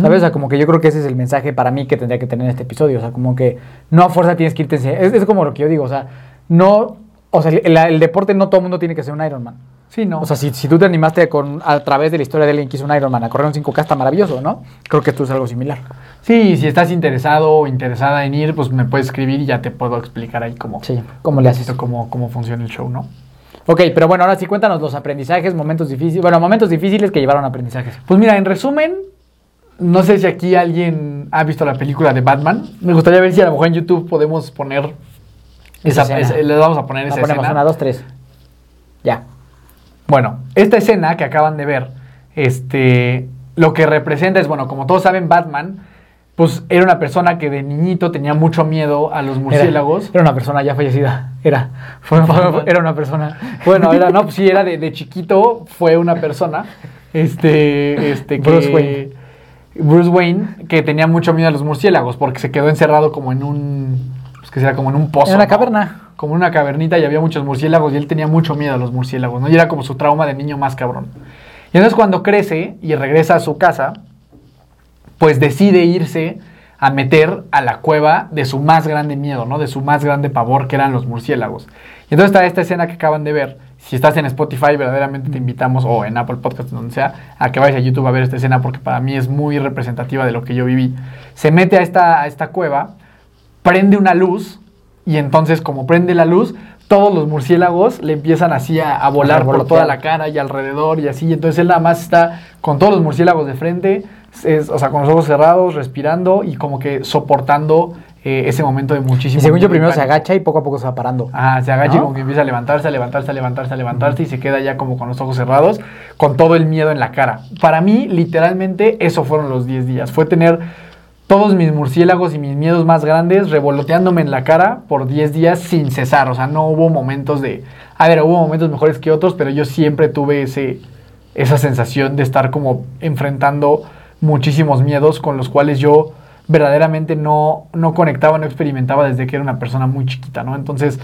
¿Sabes? O sea, como que yo creo que ese es el mensaje para mí que tendría que tener este episodio. O sea, como que no a fuerza tienes que irte. Es, es como lo que yo digo. O sea, no. O sea, el, el deporte no todo el mundo tiene que ser un Ironman. Sí, no. O sea, si, si tú te animaste con, a través de la historia de alguien que hizo un Ironman a correr un 5K, está maravilloso, ¿no? Creo que esto es algo similar. Sí, si estás interesado o interesada en ir, pues me puedes escribir y ya te puedo explicar ahí cómo, Sí, ¿cómo le haces? cómo, cómo funciona el show, ¿no? Ok, pero bueno, ahora sí cuéntanos los aprendizajes, momentos difíciles. Bueno, momentos difíciles que llevaron a aprendizajes. Pues mira, en resumen, no sé si aquí alguien ha visto la película de Batman. Me gustaría ver si a lo mejor en YouTube podemos poner Esa les vamos a poner esa ponemos escena. una, dos, tres. Ya. Bueno, esta escena que acaban de ver, este, lo que representa es, bueno, como todos saben, Batman, pues era una persona que de niñito tenía mucho miedo a los murciélagos. Era, era una persona ya fallecida. Era. Fue- fue- era una persona. Bueno, era, no, pues sí, era de, de chiquito, fue una persona, este, este, que... Bruce Wayne. Bruce Wayne, que tenía mucho miedo a los murciélagos, porque se quedó encerrado como en un, pues que sea como en un pozo. En una ¿no? caverna. Como en una cavernita y había muchos murciélagos y él tenía mucho miedo a los murciélagos, ¿no? Y era como su trauma de niño más cabrón. Y entonces cuando crece y regresa a su casa, pues decide irse a meter a la cueva de su más grande miedo, ¿no? De su más grande pavor, que eran los murciélagos. Y entonces está esta escena que acaban de ver. Si estás en Spotify, verdaderamente te invitamos, o en Apple Podcast, donde sea, a que vayas a YouTube a ver esta escena, porque para mí es muy representativa de lo que yo viví. Se mete a esta, a esta cueva, prende una luz, y entonces como prende la luz, todos los murciélagos le empiezan así a, a volar por toda la cara y alrededor y así. Y entonces él nada más está con todos los murciélagos de frente, es- o sea, con los ojos cerrados, respirando y como que soportando eh, ese momento de muchísimo Y según yo, primero se agacha y poco a poco se va parando. Ah, se agacha y como que empieza a levantarse, a levantarse, a levantarse, a levantarse y se queda ya como con los ojos cerrados, con todo el miedo en la cara. Para mí, literalmente, eso fueron los 10 días. Fue tener todos mis murciélagos y mis miedos más grandes revoloteándome en la cara por 10 días sin cesar. O sea, no hubo momentos de... A ver, hubo momentos mejores que otros, pero yo siempre tuve ese, esa sensación de estar como enfrentando muchísimos miedos con los cuales yo verdaderamente no, no conectaba, no experimentaba desde que era una persona muy chiquita, ¿no? Entonces,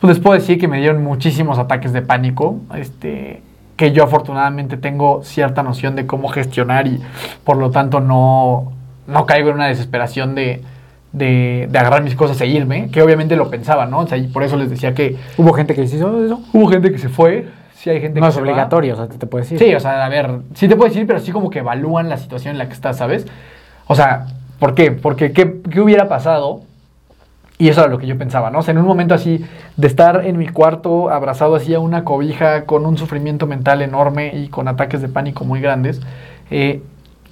pues les puedo decir que me dieron muchísimos ataques de pánico, este, que yo afortunadamente tengo cierta noción de cómo gestionar y por lo tanto no, no caigo en una desesperación de, de, de agarrar mis cosas e irme, que obviamente lo pensaba, ¿no? O sea, y por eso les decía que Hubo gente que hizo eso. hubo gente que se fue, sí hay gente No que es se va. obligatorio, o sea, te, puedes decir. Sí, o sea, a ver, sí te puedo decir, pero sí como que evalúan la situación en la que estás, ¿sabes? O sea, ¿por qué? Porque ¿qué, qué hubiera pasado? Y eso era lo que yo pensaba, ¿no? O sea, en un momento así, de estar en mi cuarto abrazado así a una cobija con un sufrimiento mental enorme y con ataques de pánico muy grandes, eh,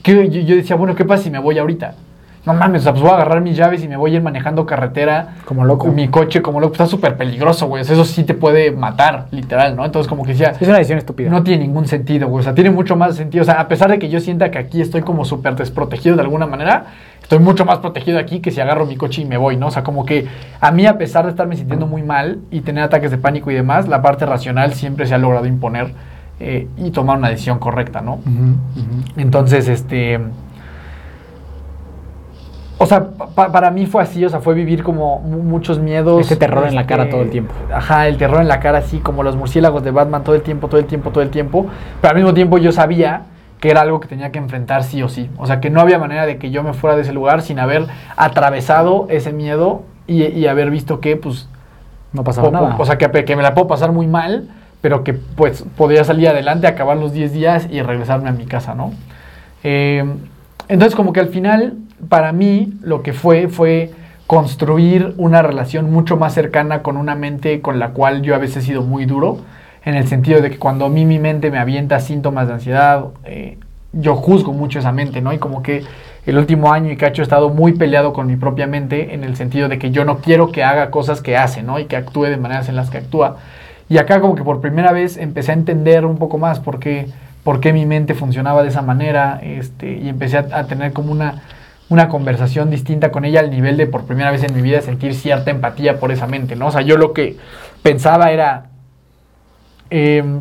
que yo, yo decía, bueno, ¿qué pasa si me voy ahorita? No mames, pues voy a agarrar mis llaves y me voy a ir manejando carretera. Como loco. Mi coche como loco, está súper peligroso, güey. Eso sí te puede matar, literal, ¿no? Entonces como que decía, Es una decisión estúpida. no tiene ningún sentido, güey. O sea, tiene mucho más sentido. O sea, a pesar de que yo sienta que aquí estoy como súper desprotegido de alguna manera, estoy mucho más protegido aquí que si agarro mi coche y me voy, ¿no? O sea, como que a mí, a pesar de estarme sintiendo muy mal y tener ataques de pánico y demás, la parte racional siempre se ha logrado imponer eh, y tomar una decisión correcta, ¿no? Entonces, este. O sea, pa- para mí fue así, o sea, fue vivir como mu- muchos miedos. Ese terror en la cara este, todo el tiempo. Ajá, el terror en la cara, así como los murciélagos de Batman todo el tiempo, todo el tiempo, todo el tiempo. Pero al mismo tiempo yo sabía que era algo que tenía que enfrentar sí o sí. O sea, que no había manera de que yo me fuera de ese lugar sin haber atravesado ese miedo y, y haber visto que, pues, No pasaba po- nada. o sea, que, que me la puedo pasar muy mal, pero que pues podría salir adelante, acabar los 10 días y regresarme a mi casa, ¿no? Eh, entonces como que al final, para mí, lo que fue fue construir una relación mucho más cercana con una mente con la cual yo a veces he sido muy duro, en el sentido de que cuando a mí mi mente me avienta síntomas de ansiedad, eh, yo juzgo mucho esa mente, ¿no? Y como que el último año y cacho he estado muy peleado con mi propia mente en el sentido de que yo no quiero que haga cosas que hace, ¿no? Y que actúe de maneras en las que actúa. Y acá como que por primera vez empecé a entender un poco más por qué, por qué mi mente funcionaba de esa manera este, y empecé a, a tener como una, una conversación distinta con ella al nivel de por primera vez en mi vida sentir cierta empatía por esa mente, ¿no? O sea, yo lo que pensaba era, em,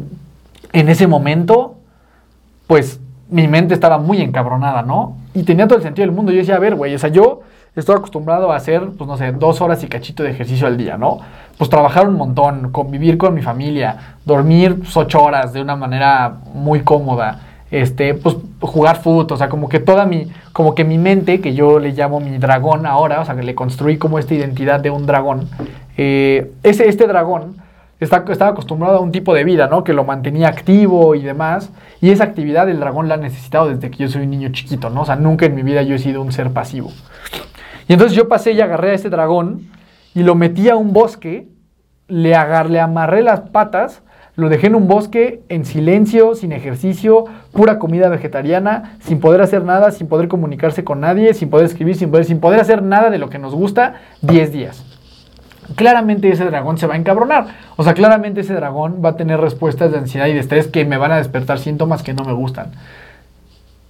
en ese momento, pues mi mente estaba muy encabronada, ¿no? Y tenía todo el sentido del mundo. Yo decía, a ver, güey, o sea, yo estoy acostumbrado a hacer, pues no sé, dos horas y cachito de ejercicio al día, ¿no? Pues trabajar un montón, convivir con mi familia, dormir pues, ocho horas de una manera muy cómoda, este, pues jugar fútbol, o sea, como que toda mi, como que mi mente, que yo le llamo mi dragón ahora, o sea, que le construí como esta identidad de un dragón, eh, ese, este dragón está, estaba acostumbrado a un tipo de vida, ¿no? Que lo mantenía activo y demás, y esa actividad el dragón la ha necesitado desde que yo soy un niño chiquito, ¿no? O sea, nunca en mi vida yo he sido un ser pasivo. Y entonces yo pasé y agarré a este dragón y lo metí a un bosque, le, agar, le amarré las patas, lo dejé en un bosque en silencio, sin ejercicio, pura comida vegetariana, sin poder hacer nada, sin poder comunicarse con nadie, sin poder escribir, sin poder, sin poder hacer nada de lo que nos gusta, 10 días. Claramente ese dragón se va a encabronar. O sea, claramente ese dragón va a tener respuestas de ansiedad y de estrés que me van a despertar síntomas que no me gustan.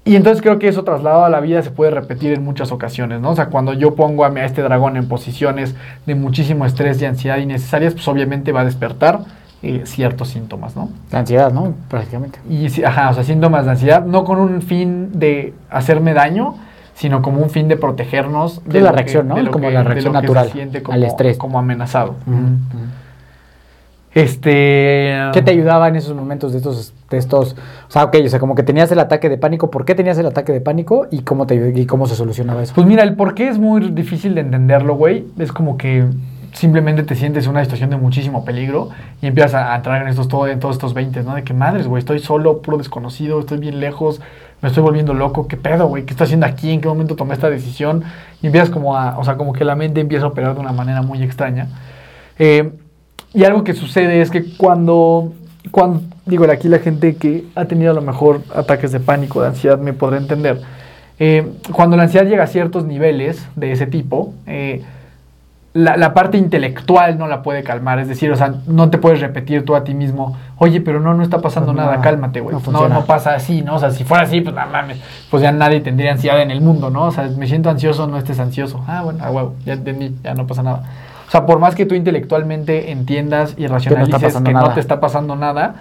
Y entonces creo que eso trasladado a la vida se puede repetir en muchas ocasiones, ¿no? O sea, cuando yo pongo a, a este dragón en posiciones de muchísimo estrés y ansiedad innecesarias, pues obviamente va a despertar eh, ciertos síntomas, ¿no? La ansiedad, ¿no? Prácticamente. Y, ajá, o sea, síntomas de ansiedad, no con un fin de hacerme daño, sino como un fin de protegernos De la que- reacción, ¿no? Como que- la reacción que se natural siente al estrés. Como amenazado. Este. ¿Qué te ayudaba en esos momentos de estos, de estos, o sea, ok, o sea, como que tenías el ataque de pánico, ¿por qué tenías el ataque de pánico y cómo te y cómo se solucionaba eso? Pues mira, el por qué es muy difícil de entenderlo, güey. Es como que simplemente te sientes en una situación de muchísimo peligro y empiezas a, a entrar en estos, todo, en todos estos 20, ¿no? De que madres, güey, estoy solo, puro desconocido, estoy bien lejos, me estoy volviendo loco, ¿qué pedo, güey? ¿Qué estoy haciendo aquí? ¿En qué momento tomé esta decisión? Y empiezas como a, o sea, como que la mente empieza a operar de una manera muy extraña. Eh, y algo que sucede es que cuando, cuando, digo, aquí la gente que ha tenido a lo mejor ataques de pánico, de ansiedad, me podrá entender. Eh, cuando la ansiedad llega a ciertos niveles de ese tipo, eh, la, la parte intelectual no la puede calmar. Es decir, o sea, no te puedes repetir tú a ti mismo, oye, pero no, no está pasando nada, cálmate, güey. no No, pasa así, ¿no? O sea, si fuera así, pues no mames, pues ya nadie tendría ansiedad en el mundo, ¿no? O sea, me siento ansioso, no estés ansioso. Ah, bueno, a huevo, ya entendí, ya no pasa nada. O sea, por más que tú intelectualmente entiendas y racionalices que, no nada. te está pasando nada,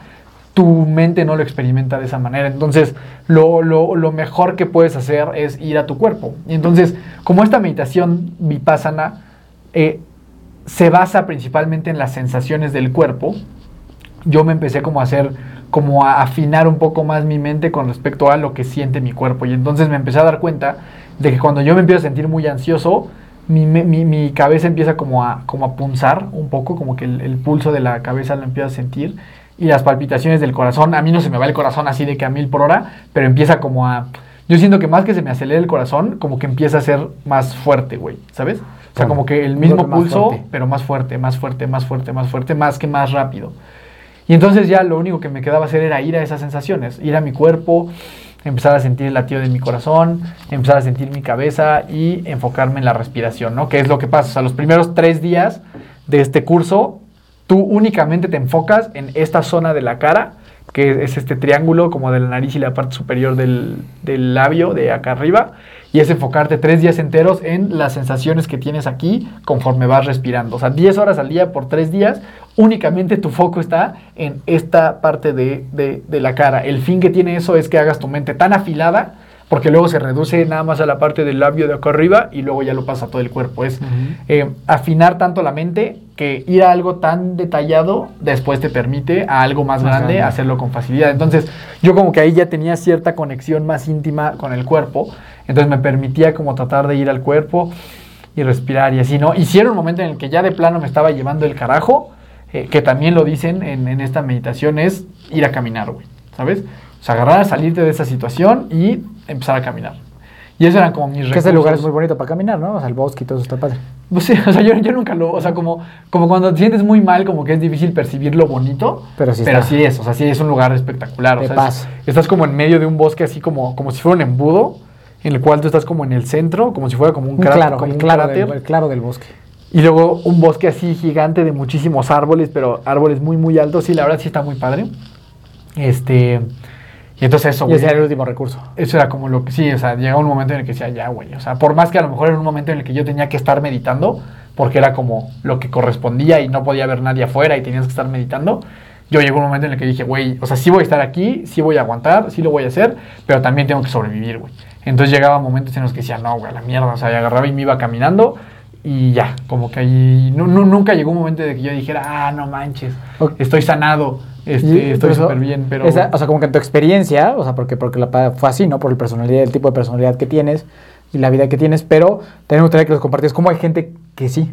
tu mente no lo experimenta de esa manera. Entonces, lo, lo- lo mejor que puedes hacer es ir a tu cuerpo. Y entonces, como esta meditación vipassana eh, se basa principalmente en las sensaciones del cuerpo, yo me empecé como a hacer, como a afinar un poco más mi mente con respecto a lo que siente mi cuerpo. Y entonces me empecé a dar cuenta de que cuando yo me empiezo a sentir muy ansioso, mi, cabeza empieza como a, como a punzar un poco, como que el, el pulso de la cabeza lo empiezo a sentir. Y las palpitaciones del corazón, a mí no se me va el corazón así de que a mil por hora, pero empieza como a... Yo siento que más que se me acelere el corazón, como que empieza a ser más fuerte, güey, ¿sabes? Sea, Como que el mismo pulso, fuerte. pero más fuerte, más fuerte, más fuerte, más fuerte, más que más rápido. Y entonces ya lo único que me quedaba hacer era ir a esas sensaciones, ir a mi cuerpo, empezar a sentir el latido de mi corazón, empezar a sentir mi cabeza y enfocarme en la respiración, ¿no? Que es lo que pasa. O sea, los primeros tres días de este curso, tú únicamente te enfocas en esta zona de la cara, que es este triángulo como de la nariz y la parte superior del, del labio de acá arriba, y es enfocarte tres días enteros en las sensaciones que tienes aquí conforme vas respirando. O sea, 10 horas al día por tres días, únicamente tu foco está en esta parte de, de- de la cara. El fin que tiene eso es que hagas tu mente tan afilada, porque luego se reduce nada más a la parte del labio de acá arriba y luego ya lo pasa a todo el cuerpo. Es eh, afinar tanto la mente que ir a algo tan detallado después te permite a algo más, Más grande, grande. hacerlo con facilidad. Entonces, yo como que ahí ya tenía cierta conexión más íntima con el cuerpo, entonces me permitía como tratar de ir al cuerpo y respirar y así, ¿no? Era un momento en el que ya de plano me estaba llevando el carajo, eh, que también lo dicen en, en esta meditación, es ir a caminar, güey, ¿sabes? O sea, agarrar, salirte de esa situación y empezar a caminar. Y esos eran como mis Que ese lugar es recursos. muy bonito para caminar, ¿no? O sea, el bosque y todo eso está padre. Pues sí, o sea, yo, yo nunca lo, o sea, como, como cuando te sientes muy mal, como que es difícil percibir lo bonito, Pero sí pero está. sí es, o sea, sí es un lugar espectacular, o De sea, paz. es- estás como en medio de un bosque así como, como si fuera un embudo, en el cual tú estás como en el centro, como si fuera como un, Un claro, como el un claro, cráter, del, el claro del bosque. y luego un bosque así gigante de muchísimos árboles, pero árboles muy, muy altos, sí, la verdad sí está muy padre, este... Y entonces eso, güey. ese era el último recurso. Eso era como lo que sí, o sea, llegaba un momento en el que decía, ya, güey. O sea, por más que a lo mejor era un momento en el que yo tenía que estar meditando, porque era como lo que correspondía y no podía haber nadie afuera y tenías que estar meditando. Yo llegó un momento en el que dije, güey, o sea, sí voy a estar aquí, sí voy a aguantar, sí lo voy a hacer, pero también tengo que sobrevivir, güey. Entonces llegaba momentos en los que decía, no, güey, a la mierda, o sea, y agarraba y me iba caminando y ya, como que ahí, no, no- nunca llegó un momento de que yo dijera, ah, no manches, estoy sanado, este, Y- estoy súper bien, pero... esa- o sea, como que en tu experiencia, o sea, porque, porque la, fue así, ¿no? Por el personalidad, el tipo de personalidad que tienes y la vida que tienes, pero también me gustaría que los compartieras. ¿Cómo hay gente que sí?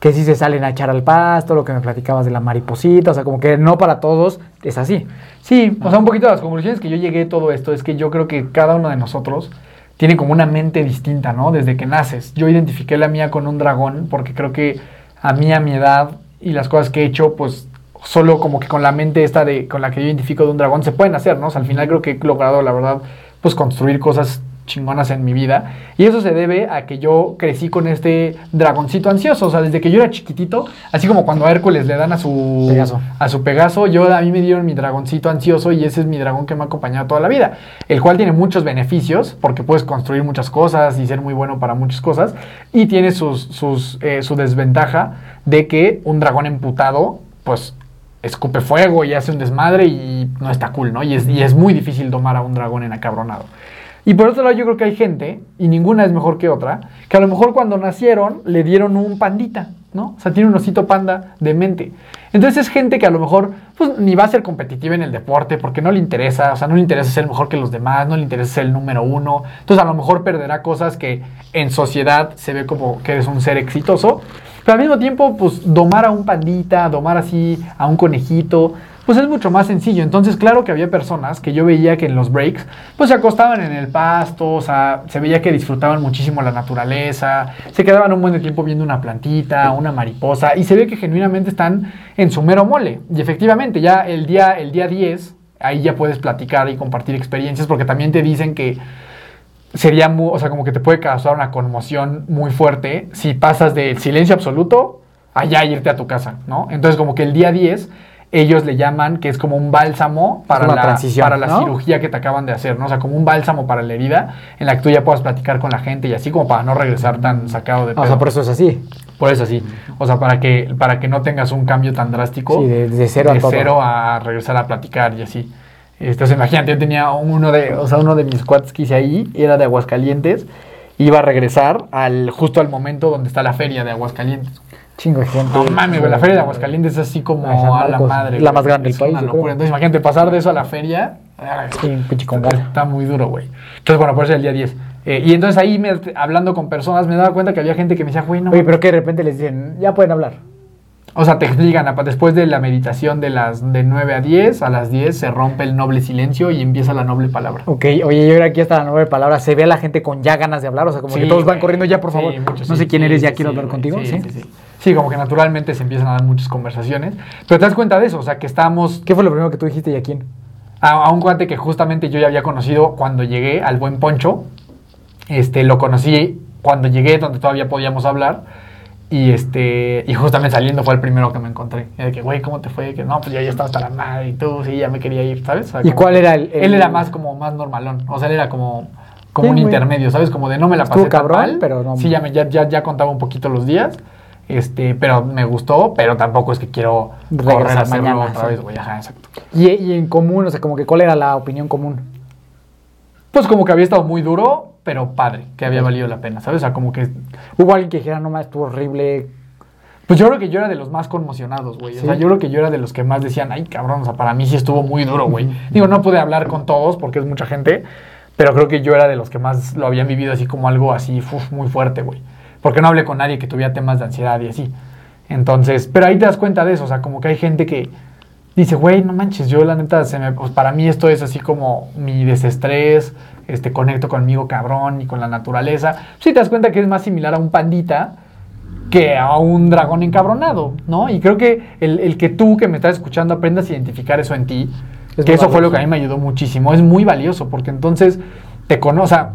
Que sí se salen a echar al pasto, lo que me platicabas de la mariposita, o sea, como que no para todos es así. Sí, o sea, un poquito de las conclusiones que yo llegué a todo esto es que yo creo que cada uno de nosotros tiene como una mente distinta, ¿no? Desde que naces. Yo identifiqué la mía con un dragón porque creo que a mí, a mi edad y las cosas que he hecho, pues solo como que con la mente esta de con la que yo identifico de un dragón se pueden hacer, ¿no? O sea, al final creo que he logrado, la verdad, pues construir cosas chingonas en mi vida. Y eso se debe a que yo crecí con este dragoncito ansioso. O sea, desde que yo era chiquitito, así como cuando a Hércules le dan a su Pegaso. a su Pegaso, yo a mí me dieron mi dragoncito ansioso y ese es mi dragón que me ha acompañado toda la vida, el cual tiene muchos beneficios porque puedes construir muchas cosas y ser muy bueno para muchas cosas y tiene sus, sus, eh, su desventaja de que un dragón emputado, pues escupe fuego y hace un desmadre y no está cool, ¿no? Y es, y es muy difícil domar a un dragón encabronado. Y por otro lado, yo creo que hay gente, y ninguna es mejor que otra, que a lo mejor cuando nacieron le dieron un pandita, ¿no? O sea, tiene un osito panda de mente. Entonces es gente que a lo mejor pues, ni va a ser competitiva en el deporte porque no le interesa, o sea, no le interesa ser mejor que los demás, no le interesa ser el número uno. Entonces a lo mejor perderá cosas que en sociedad se ve como que eres un ser exitoso. Pero al mismo tiempo, pues domar a un pandita, domar así a un conejito, pues es mucho más sencillo. Entonces, claro que había personas que yo veía que en los breaks, pues se acostaban en el pasto, o sea, se veía que disfrutaban muchísimo la naturaleza, se quedaban un buen tiempo viendo una plantita, una mariposa, y se ve que genuinamente están en su mero mole. Y efectivamente, ya el día, el día 10, ahí ya puedes platicar y compartir experiencias, porque también te dicen que sería muy, o sea, como que te puede causar una conmoción muy fuerte si pasas del silencio absoluto allá irte a tu casa, ¿no? Entonces, como que el día 10 ellos le llaman que es como un bálsamo para la, transición, para la ¿no? cirugía que te acaban de hacer, ¿no? O sea, como un bálsamo para la herida en la que tú ya puedas platicar con la gente y así como para no regresar tan sacado de Ah, o pedo. sea, por eso es así. Por eso sí. O sea, para que, para que no tengas un cambio tan drástico. Sí, de- de cero a de todo. cero a regresar a platicar y así. Entonces, imagínate, yo tenía uno de, o sea, uno de mis cuates que hice ahí, era de Aguascalientes, iba a regresar al, justo al momento donde está la feria de Aguascalientes. Chingo de gente. No mames, güey, la feria de Aguascalientes es así como a la Marcos, madre. la más grande del Es país, una locura. Entonces, imagínate pasar de eso a la feria. Sí, un pinche congal. Está muy duro, güey. Entonces, bueno, por eso el día 10. Eh, y entonces ahí, me- hablando con personas, me daba cuenta que había gente que me decía, güey, no Oye, pero que de repente les dicen, ya pueden hablar. O sea, te explican, después de la meditación de las de 9 a 10, a las 10 se rompe el noble silencio y empieza la noble palabra. Ok, oye, yo era aquí hasta la nueve palabras. Se ve a la gente con ya ganas de hablar, o sea, como Sí, que todos van corriendo ya, por Sí, favor. mucho, no sí, sé quién eres, ya quiero hablar contigo. Sí, Sí, sí, sí. Sí, como que naturalmente se empiezan a dar muchas conversaciones. Pero te das cuenta de eso, o sea, que estamos ¿Qué fue lo primero que tú dijiste y a quién? a, a un cuate que justamente yo ya había conocido cuando llegué al Buen Poncho. Este, lo conocí cuando llegué, donde todavía podíamos hablar. Y este, y justamente saliendo fue el primero que me encontré. Y de que, güey, ¿cómo te fue? Que no, pues yo ya estaba hasta la madre y tú, sí, ya me quería ir, ¿sabes? O sea, ¿Y como cuál era el- el- Él era más como más normalón. O sea, él era como, como Sí, un intermedio, ¿sabes? Como de no me la pasé tan cabrón, mal. pero no- Sí, ya, me, ya, ya, ya contaba un poquito los días. Este, pero me gustó, pero tampoco es que quiero correr Regresar mañana, otra vez, güey. Ajá, exacto. Y, y en común, o sea, como que cuál era la opinión común. Pues como que había estado muy duro, pero padre, que había valido la pena, ¿sabes? O sea, como que... Hubo alguien que dijera, no más, estuvo horrible. Pues yo creo que yo era de los más conmocionados, güey. O Sí. sea, yo creo que yo era de los que más decían, ay, cabrón, o sea, para mí sí estuvo muy duro, güey. Digo, no pude hablar con todos porque es mucha gente, pero creo que yo era de los que más lo habían vivido así como algo así, uf, muy fuerte, güey. Porque no hablé con nadie que tuviera temas de ansiedad y así. Entonces, pero ahí te das cuenta de eso, o sea, como que hay gente que dice, güey, no manches, yo la neta, se me, pues, para mí esto es así como mi desestrés, este, conecto conmigo cabrón y con la naturaleza. Sí te das cuenta que es más similar a un pandita que a un dragón encabronado, ¿no? Y creo que el, el que tú que me estás escuchando aprendas a identificar eso en ti, Es que eso fue lo que a mí me ayudó muchísimo, es muy valioso, porque entonces te conoce, o sea,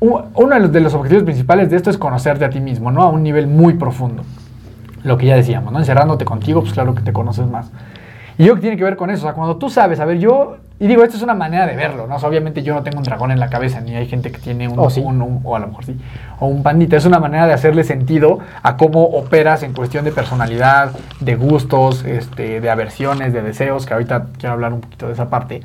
u- uno de los, de los objetivos principales de esto es conocerte a ti mismo, ¿no? A un nivel muy profundo. Lo que ya decíamos, ¿no? Encerrándote contigo, pues claro que te conoces más. Y yo que tiene que ver con eso, o sea, cuando tú sabes, a ver, yo y digo, esta es una manera de verlo, ¿no? O sea, obviamente yo no tengo un dragón en la cabeza, ni hay gente que tiene un, O sí. un- un- o a lo mejor sí, o un pandita. Es una manera de hacerle sentido a cómo operas en cuestión de personalidad, de gustos, este, de aversiones, de deseos, que ahorita quiero hablar un poquito de esa parte.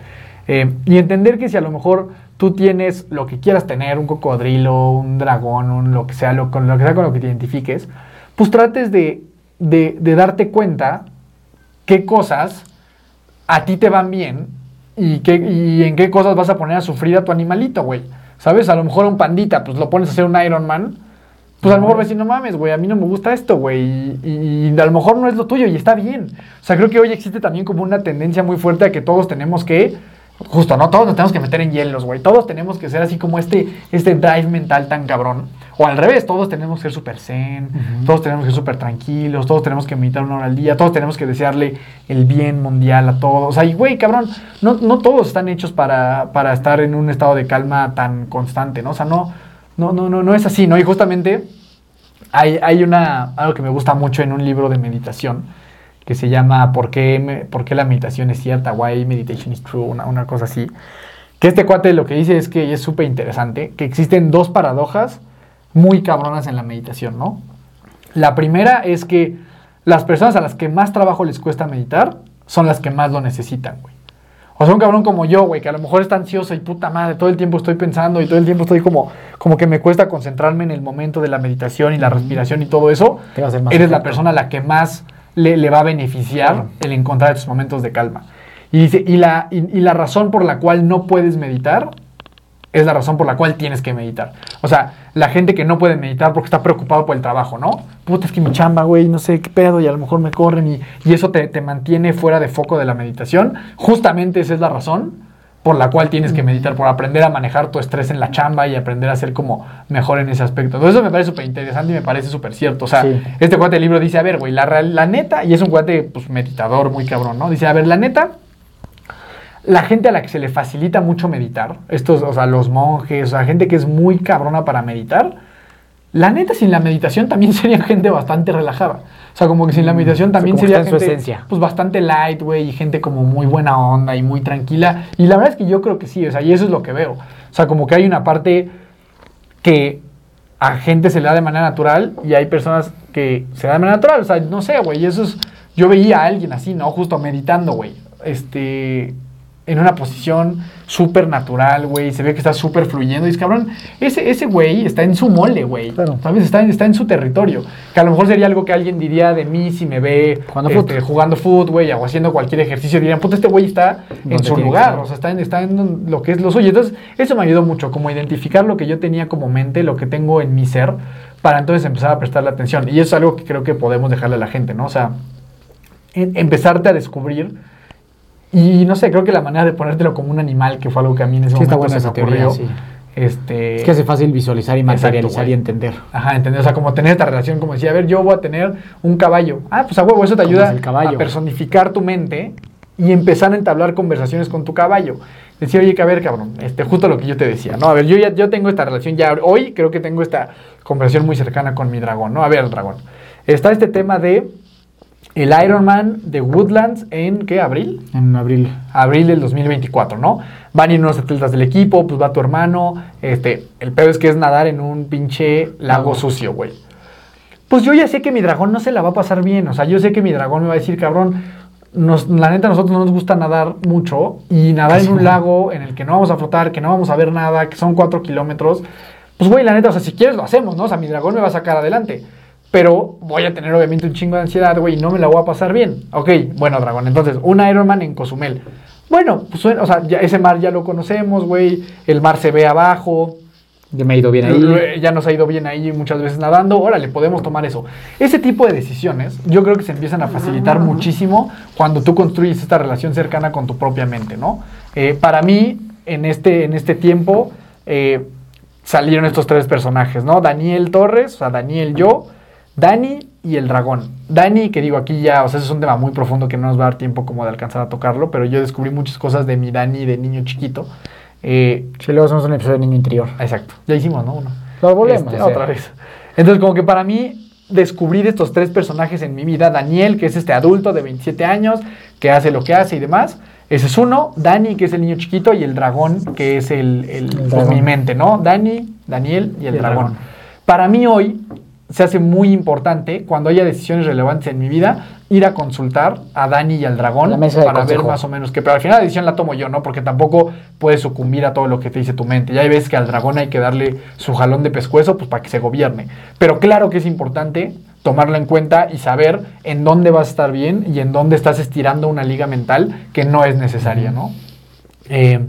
Eh, y entender que si a lo mejor tú tienes lo que quieras tener, un cocodrilo, un dragón, un lo que sea, lo, con lo que sea con lo que te identifiques, pues trates de, de- de darte cuenta qué cosas a ti te van bien y, qué, y en qué cosas vas a poner a sufrir a tu animalito, güey. ¿Sabes? A lo mejor un pandita, pues lo pones a hacer un Iron Man. Pues a lo mejor a decir, no mames, güey, a mí no me gusta esto, güey. Y, y- y a lo mejor no es lo tuyo y está bien. O sea, creo que hoy existe también como una tendencia muy fuerte a que todos tenemos que, justo, ¿no? Todos nos tenemos que meter en hielos, güey. Todos tenemos que ser así como este, este drive mental tan cabrón. O al revés, todos tenemos que ser súper zen, todos tenemos que ser súper tranquilos, todos tenemos que meditar una hora al día, todos tenemos que desearle el bien mundial a todos. O sea, y güey, cabrón, no, no todos están hechos para, para estar en un estado de calma tan constante, ¿no? O sea, no, no, no, no, no es así, ¿no? Y justamente hay, hay una, algo que me gusta mucho en un libro de meditación que se llama ¿Por qué, me- por qué la meditación es cierta? Why meditation is true, una, una cosa así. Que este cuate lo que dice es que es súper interesante, que existen dos paradojas muy cabronas en la meditación, ¿no? La primera es que las personas a las que más trabajo les cuesta meditar son las que más lo necesitan, güey. O sea, un cabrón como yo, güey, que a lo mejor está ansioso y puta madre, todo el tiempo estoy pensando y todo el tiempo estoy como, como que me cuesta concentrarme en el momento de la meditación y la respiración y todo eso. Eres la persona a la que más le, le va a beneficiar Claro. el encontrar estos momentos de calma. Y dice, y la, y, y la razón por la cual no puedes meditar es la razón por la cual tienes que meditar. O sea, la gente que no puede meditar porque está preocupado por el trabajo, ¿no? Puta, es que mi chamba, güey, no sé qué pedo, y a lo mejor me corren y, y eso te, te mantiene fuera de foco de la meditación. Justamente esa es la razón por la cual tienes que meditar, por aprender a manejar tu estrés en la chamba y aprender a ser como mejor en ese aspecto. Entonces eso me parece súper interesante y me parece súper cierto. O sea, Sí. este cuate del libro dice, a ver, güey, la, la neta, y es un cuate, pues, meditador muy cabrón, ¿no? Dice, a ver, la neta, la gente a la que se le facilita mucho meditar, estos, o sea, los monjes, o sea, gente que es muy cabrona para meditar, la neta, sin la meditación también serían gente bastante relajada. O sea, como que sin la meditación también Mm, como que sería está en su esencia. pues bastante light, güey, y gente como muy buena onda y muy tranquila. Y la verdad es que yo creo que sí, o sea, y eso es lo que veo. O sea, como que hay una parte que a gente se le da de manera natural y hay personas que se da de manera natural. O sea, no sé, güey, eso es... Yo veía a alguien así, ¿no? Justo meditando, güey. Este... En una posición súper natural, güey. Se ve que está súper fluyendo. Y es cabrón, ese, ese güey está en su mole, güey. Claro. ¿Sabes? Está, en- está en su territorio. Que a lo mejor sería algo que alguien diría de mí si me ve Jugando este, fut. jugando fútbol, güey, o haciendo cualquier ejercicio. Dirían, puta, este güey está en su lugar. O sea, está en, está en lo que es lo suyo. Entonces, eso me ayudó mucho, como identificar lo que yo tenía como mente, lo que tengo en mi ser, para entonces empezar a prestarle atención. Y eso es algo que creo que podemos dejarle a la gente, ¿no? O sea, en- empezarte a descubrir. Y no sé, creo que la manera de ponértelo como un animal, que fue algo que a mí en ese Sí, está momento buena se me teoría, ocurrió. sí. Este, Es que hace fácil visualizar y materializar y entender. Ajá, entender, o sea, como tener esta relación, como decía, a ver, yo voy a tener un caballo. Ah, pues a huevo, eso te ¿Cómo ayuda el a personificar tu mente y empezar a entablar conversaciones con tu caballo. Decir, oye, que a ver, cabrón, este, justo lo que yo te decía, ¿no? A ver, yo ya yo tengo esta relación ya, hoy creo que tengo esta conversación muy cercana con mi dragón, ¿no? A ver, dragón. Está este tema de el Ironman de Woodlands en, ¿qué? ¿Abril? En abril. abril del 2024, ¿no? Van a ir unos atletas del equipo, pues va tu hermano, este, el pedo es que es nadar en un pinche lago sucio, güey. Pues yo ya sé que mi dragón no se la va a pasar bien, o sea, yo sé que mi dragón me va a decir, cabrón, nos, la neta a nosotros no nos gusta nadar mucho y nadar en un lago en el que no vamos a flotar, que no vamos a ver nada, que son cuatro kilómetros, pues güey, la neta, o sea, si quieres lo hacemos, ¿no? O sea, mi dragón me va a sacar adelante. Pero voy a tener obviamente un chingo de ansiedad, güey, y no me la voy a pasar bien. Ok, bueno, dragón, entonces, un Ironman en Cozumel. Bueno, pues o sea, ya ese mar ya lo conocemos, güey, el mar se ve abajo, Ya me ha ido bien ahí. Ya nos ha ido bien ahí muchas veces nadando. Órale, podemos tomar eso. Ese tipo de decisiones yo creo que se empiezan a facilitar muchísimo cuando tú construyes esta relación cercana con tu propia mente, ¿no? Eh, para mí, en este, en este tiempo, eh, salieron estos tres personajes, ¿no? Daniel Torres, o sea, Daniel yo, Dani y el dragón. Dani, que digo aquí ya, o sea, ese es un tema muy profundo que no nos va a dar tiempo como de alcanzar a tocarlo, pero yo descubrí muchas cosas de mi Dani de niño chiquito. Eh, Sí, luego hacemos un episodio de niño interior. Exacto. Ya hicimos, ¿no? Uno. Lo volvemos Este, a hacer. otra vez. Entonces, como que para mí, descubrir estos tres personajes en mi vida, Daniel, que es este adulto de 27 años, que hace lo que hace y demás, Ese es uno, Dani, que es el niño chiquito, y el dragón, que es el, el, dragón. mi mente, ¿no? Dani, Daniel y el Y el dragón. dragón. Para mí hoy se hace muy importante, cuando haya decisiones relevantes en mi vida, ir a consultar a Dani y al dragón para ver más o menos qué. Pero al final la decisión la tomo yo, ¿no? Porque tampoco puedes sucumbir a todo lo que te dice tu mente. Ya hay veces que al dragón hay que darle su jalón de pescuezo pues, para que se gobierne. Pero claro que es importante tomarlo en cuenta y saber en dónde vas a estar bien y en dónde estás estirando una liga mental que no es necesaria, ¿no? Eh,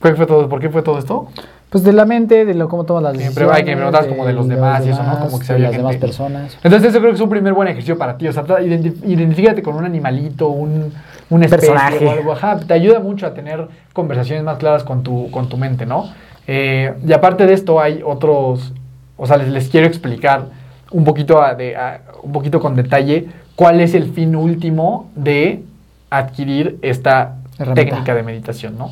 ¿cuál fue todo, ¿Por qué fue todo esto? Pues de la mente, de lo cómo tomas las Siempre decisiones. hay que preguntar como de los demás y eso, ¿no? Como que se de las demás personas. Entonces eso creo que es un primer buen ejercicio para ti. O sea, tra- identi- identifícate con un animalito, un, un especie Personaje. o algo. Ajá, te ayuda mucho a tener conversaciones más claras con tu, con tu mente, ¿no? Eh, y aparte de esto hay otros, o sea, les, les quiero explicar un poquito, a- de, a- un poquito con detalle cuál es el fin último de adquirir esta técnica de meditación, ¿no?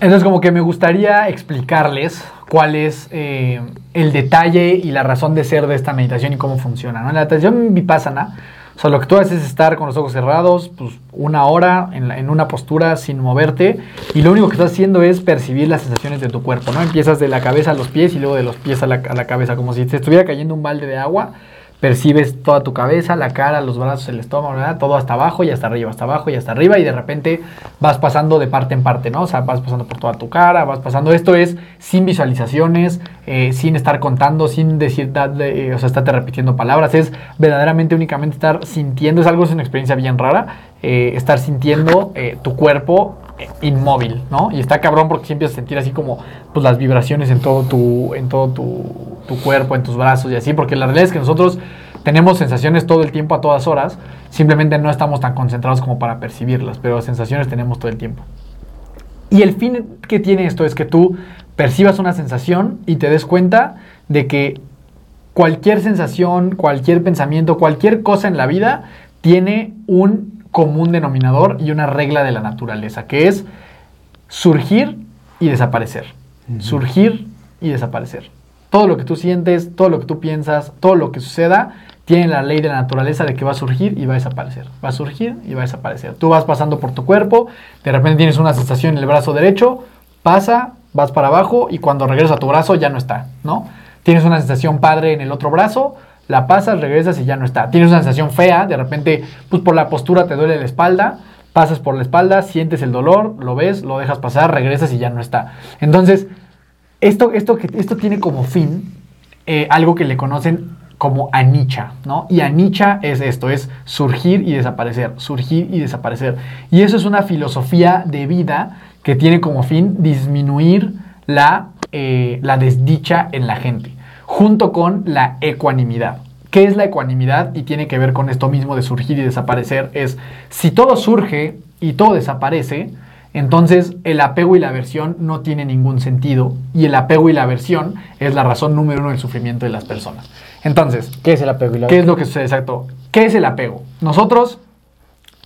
Entonces como que me gustaría explicarles cuál es eh, el detalle y la razón de ser de esta meditación y cómo funciona. En la meditación vipassana, o lo que tú haces es estar con los ojos cerrados, pues una hora en una postura sin moverte y lo único que estás haciendo es percibir las sensaciones de tu cuerpo, ¿no? Empiezas de la cabeza a los pies y luego de los pies a la, a la cabeza, como si te estuviera cayendo un balde de agua. Percibes toda tu cabeza, la cara, los brazos, el estómago, todo hasta abajo y hasta arriba, hasta abajo y hasta arriba y de repente vas pasando de parte en parte, ¿no? O sea, vas pasando por toda tu cara, vas pasando. Esto es sin visualizaciones, eh, sin estar contando, sin decir, eh, o sea, estarte repitiendo palabras. Es verdaderamente únicamente estar sintiendo. Es algo, es una experiencia bien rara. eh, estar sintiendo tu cuerpo inmóvil, ¿no? Y está cabrón porque siempre empiezas a sentir así como pues, las vibraciones en todo tu, en todo tu, tu cuerpo, en tus brazos y así, porque la realidad es que nosotros tenemos sensaciones todo el tiempo a todas horas, simplemente no estamos tan concentrados como para percibirlas, pero sensaciones tenemos todo el tiempo. Y el fin que tiene esto es que tú percibas una sensación y te des cuenta de que cualquier sensación, cualquier pensamiento, cualquier cosa en la vida tiene un común denominador y una regla de la naturaleza, que es surgir y desaparecer. Surgir y desaparecer. Todo lo que tú sientes, todo lo que tú piensas, todo lo que suceda, tiene la ley de la naturaleza de que va a surgir y va a desaparecer. Va a surgir y va a desaparecer. Tú vas pasando por tu cuerpo, de repente tienes una sensación en el brazo derecho, pasa, vas para abajo y cuando regresas a tu brazo ya no está, ¿no? Tienes una sensación padre en el otro brazo, la pasas, regresas y ya no está. Tienes una sensación fea, de repente, pues por la postura te duele la espalda, pasas por la espalda, sientes el dolor, lo ves, lo dejas pasar, regresas y ya no está. Entonces, esto, esto, esto tiene como fin eh, algo que le conocen como anicca, ¿no? Y anicca es esto, es surgir y desaparecer, surgir y desaparecer. Y eso es una filosofía de vida que tiene como fin disminuir la, eh, la desdicha en la gente, junto con la ecuanimidad. ¿Qué es la ecuanimidad? Y tiene que ver con esto mismo de surgir y desaparecer. Es si todo surge y todo desaparece, entonces el apego y la aversión no tienen ningún sentido. Y el apego y la aversión es la razón número uno del sufrimiento de las personas. Entonces, ¿Qué es el apego y la ¿Qué es lo que sucede? Exacto. ¿Qué es el apego? Nosotros,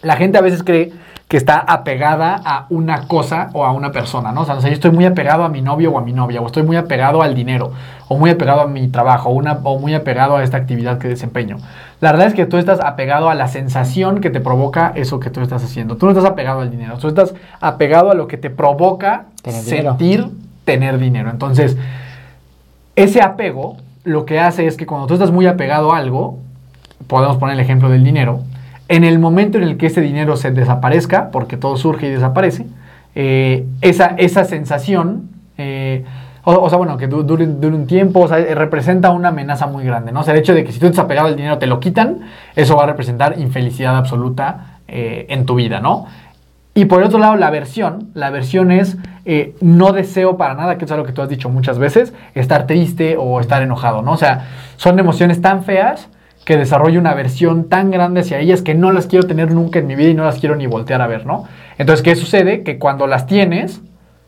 la gente a veces cree que está apegada a una cosa o a una persona, ¿no? O sea, yo estoy muy apegado a mi novio o a mi novia, o estoy muy apegado al dinero, o muy apegado a mi trabajo, o, una, o muy apegado a esta actividad que desempeño. La verdad es que tú estás apegado a la sensación que te provoca eso que tú estás haciendo. Tú no estás apegado al dinero, tú estás apegado a lo que te provoca Tener dinero. sentir tener dinero. Entonces, ese apego lo que hace es que cuando tú estás muy apegado a algo, podemos poner el ejemplo del dinero, en el momento en el que ese dinero se desaparezca, porque todo surge y desaparece, eh, esa, esa sensación, eh, o, sea, bueno, que du- dure, un tiempo, o sea, eh, representa una amenaza muy grande, ¿no? O sea, el hecho de que si tú estás apegado al dinero te lo quitan, eso va a representar infelicidad absoluta en tu vida, ¿no? Y por el otro lado, la aversión. La aversión es no deseo para nada, que es algo que tú has dicho muchas veces, estar triste o estar enojado, ¿no? O sea, son emociones tan feas que desarrollo una aversión tan grande hacia ellas que no las quiero tener nunca en mi vida y no las quiero ni voltear a ver, ¿no? Entonces, ¿qué sucede? Que cuando las tienes,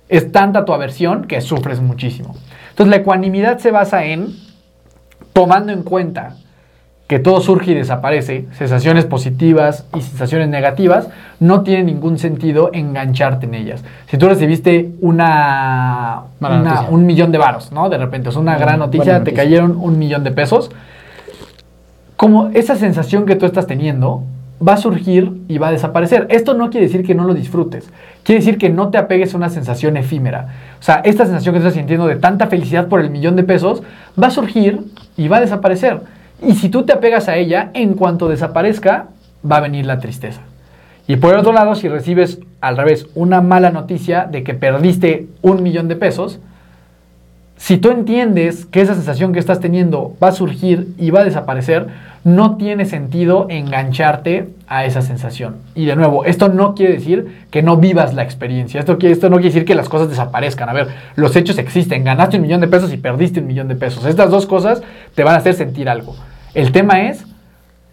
es tanta tu aversión que sufres muchísimo. Entonces, la ecuanimidad se basa en tomando en cuenta que todo surge y desaparece, sensaciones positivas y sensaciones negativas, no tiene ningún sentido engancharte en ellas. Si tú recibiste una, una- un millón de varos, ¿no? De repente es una gran noticia, te cayeron un millón de pesos, como esa sensación que tú estás teniendo va a surgir y va a desaparecer. Esto no quiere decir que no lo disfrutes, quiere decir que no te apegues a una sensación efímera. O sea, esta sensación que estás sintiendo de tanta felicidad por el millón de pesos va a surgir y va a desaparecer. Y si tú te apegas a ella, en cuanto desaparezca, va a venir la tristeza. Y por el otro lado, si recibes al revés una mala noticia de que perdiste un millón de pesos, si tú entiendes que esa sensación que estás teniendo va a surgir y va a desaparecer, no tiene sentido engancharte a esa sensación. Y de nuevo, esto no quiere decir que no vivas la experiencia. Esto, no quiere decir que las cosas desaparezcan. A ver, los hechos existen. Ganaste un millón de pesos y perdiste un millón de pesos. Estas dos cosas te van a hacer sentir algo. El tema es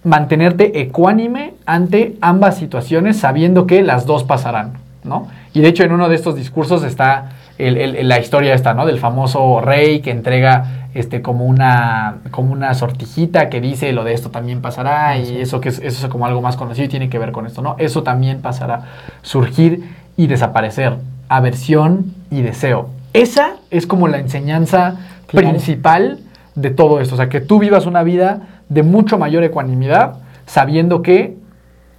mantenerte ecuánime ante ambas situaciones sabiendo que las dos pasarán, ¿no? Y de hecho en uno de estos discursos está la historia esta, ¿no? Del famoso rey que entrega este, como, una, como una sortijita que dice lo de esto también pasará y eso, que es, eso es como algo más conocido y tiene que ver con esto, ¿no? Eso también pasará. Surgir y desaparecer. Aversión y deseo. Esa es como la enseñanza principal de todo esto. O sea, que tú vivas una vida de mucho mayor ecuanimidad, sabiendo que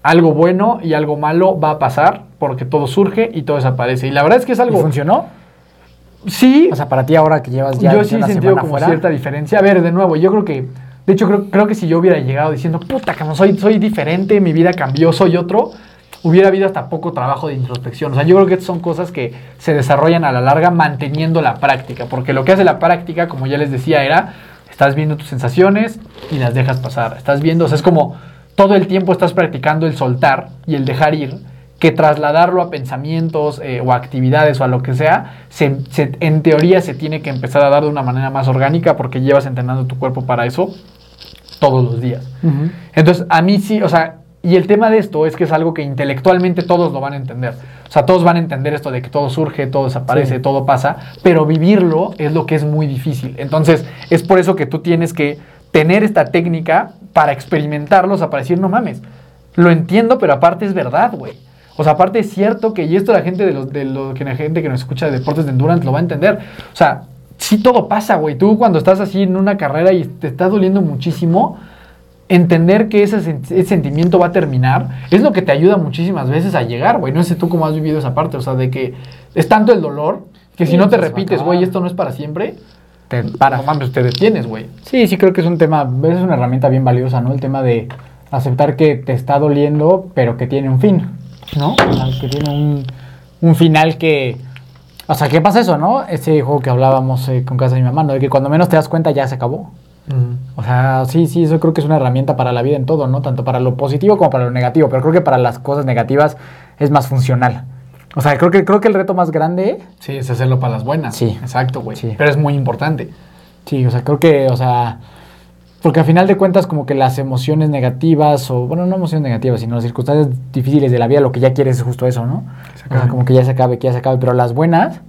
algo bueno y algo malo va a pasar, porque todo surge y todo desaparece. Y la verdad es que es algo... funcionó? Sí. O sea, para ti ahora que llevas ya Yo sí he sentido como cierta diferencia. A ver, de nuevo, yo creo que... De hecho, creo, creo que si yo hubiera llegado diciendo, puta, que no soy, soy diferente, mi vida cambió, soy otro, hubiera habido hasta poco trabajo de introspección. O sea, yo creo que son cosas que se desarrollan a la larga manteniendo la práctica, porque lo que hace la práctica, como ya les decía, era, estás viendo tus sensaciones y las dejas pasar. Estás viendo, o sea, es como todo el tiempo estás practicando el soltar y el dejar ir que trasladarlo a pensamientos eh, o actividades o a lo que sea, en teoría se tiene que empezar a dar de una manera más orgánica porque llevas entrenando tu cuerpo para eso todos los días. Entonces, a mí sí, o sea, y el tema de esto es que es algo que intelectualmente todos lo van a entender. O sea, todos van a entender esto de que todo surge, todo desaparece, todo pasa, pero vivirlo es lo que es muy difícil. Entonces, es por eso que tú tienes que tener esta técnica para experimentarlos, o sea, para decir, no mames, lo entiendo, pero aparte es verdad, güey. O sea, aparte es cierto que, y esto la gente de, los, de lo, que la gente que nos escucha de deportes de endurance lo va a entender. O sea, sí todo pasa, güey. Tú cuando estás así en una carrera y te está doliendo muchísimo, entender que ese, ese, sentimiento va a terminar es lo que te ayuda muchísimas veces a llegar, güey. No sé tú cómo has vivido esa parte, o sea, de que es tanto el dolor que si no te repites, güey, esto no es para siempre, te paras. No mames, te detienes, güey. Sí, sí creo que es un tema, es una herramienta bien valiosa, ¿no? El tema de aceptar que te está doliendo, pero que tiene un fin. ¿No? que tiene un, final que... O sea, ¿qué pasa eso, no? Ese juego que hablábamos eh, con casa de mi mamá, ¿no? De que cuando menos te das cuenta ya se acabó. O sea, sí, sí, eso creo que es una herramienta para la vida en todo, ¿no? Tanto para lo positivo como para lo negativo, pero creo que para las cosas negativas es más funcional. O sea, creo que, creo que el reto más grande... Sí, es hacerlo para las buenas. Sí. Exacto, güey. Sí. Pero es muy importante. Sí, o sea, creo que, o sea, porque al final de cuentas, como que las emociones negativas, o bueno, no emociones negativas, sino las circunstancias difíciles de la vida, lo que ya quieres es justo eso, ¿no? O sea, como que ya se acabe, que ya se acabe. Pero las buenas,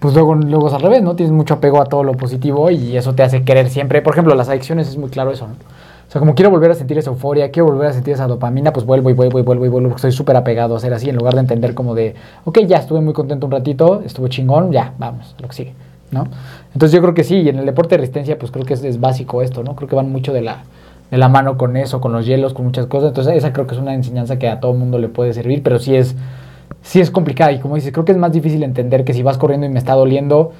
pues luego, luego es al revés, ¿no? Tienes mucho apego a todo lo positivo y eso te hace querer siempre. Por ejemplo, las adicciones es muy claro eso, ¿no? O sea, como quiero volver a sentir esa euforia, quiero volver a sentir esa dopamina, pues vuelvo y vuelvo y vuelvo y vuelvo, porque estoy súper apegado a ser así, en lugar de entender como de, ok, ya estuve muy contento un ratito, estuvo chingón, ya, vamos, lo que sigue. ¿No? Entonces yo creo que sí, y en el deporte de resistencia pues creo que es, básico esto, ¿no? Creo que van mucho de la, de la mano con eso, con los hielos, con muchas cosas. Entonces esa creo que es una enseñanza que a todo mundo le puede servir, pero sí es, sí es complicada. Y como dices, creo que es más difícil entender que si vas corriendo y me está doliendo,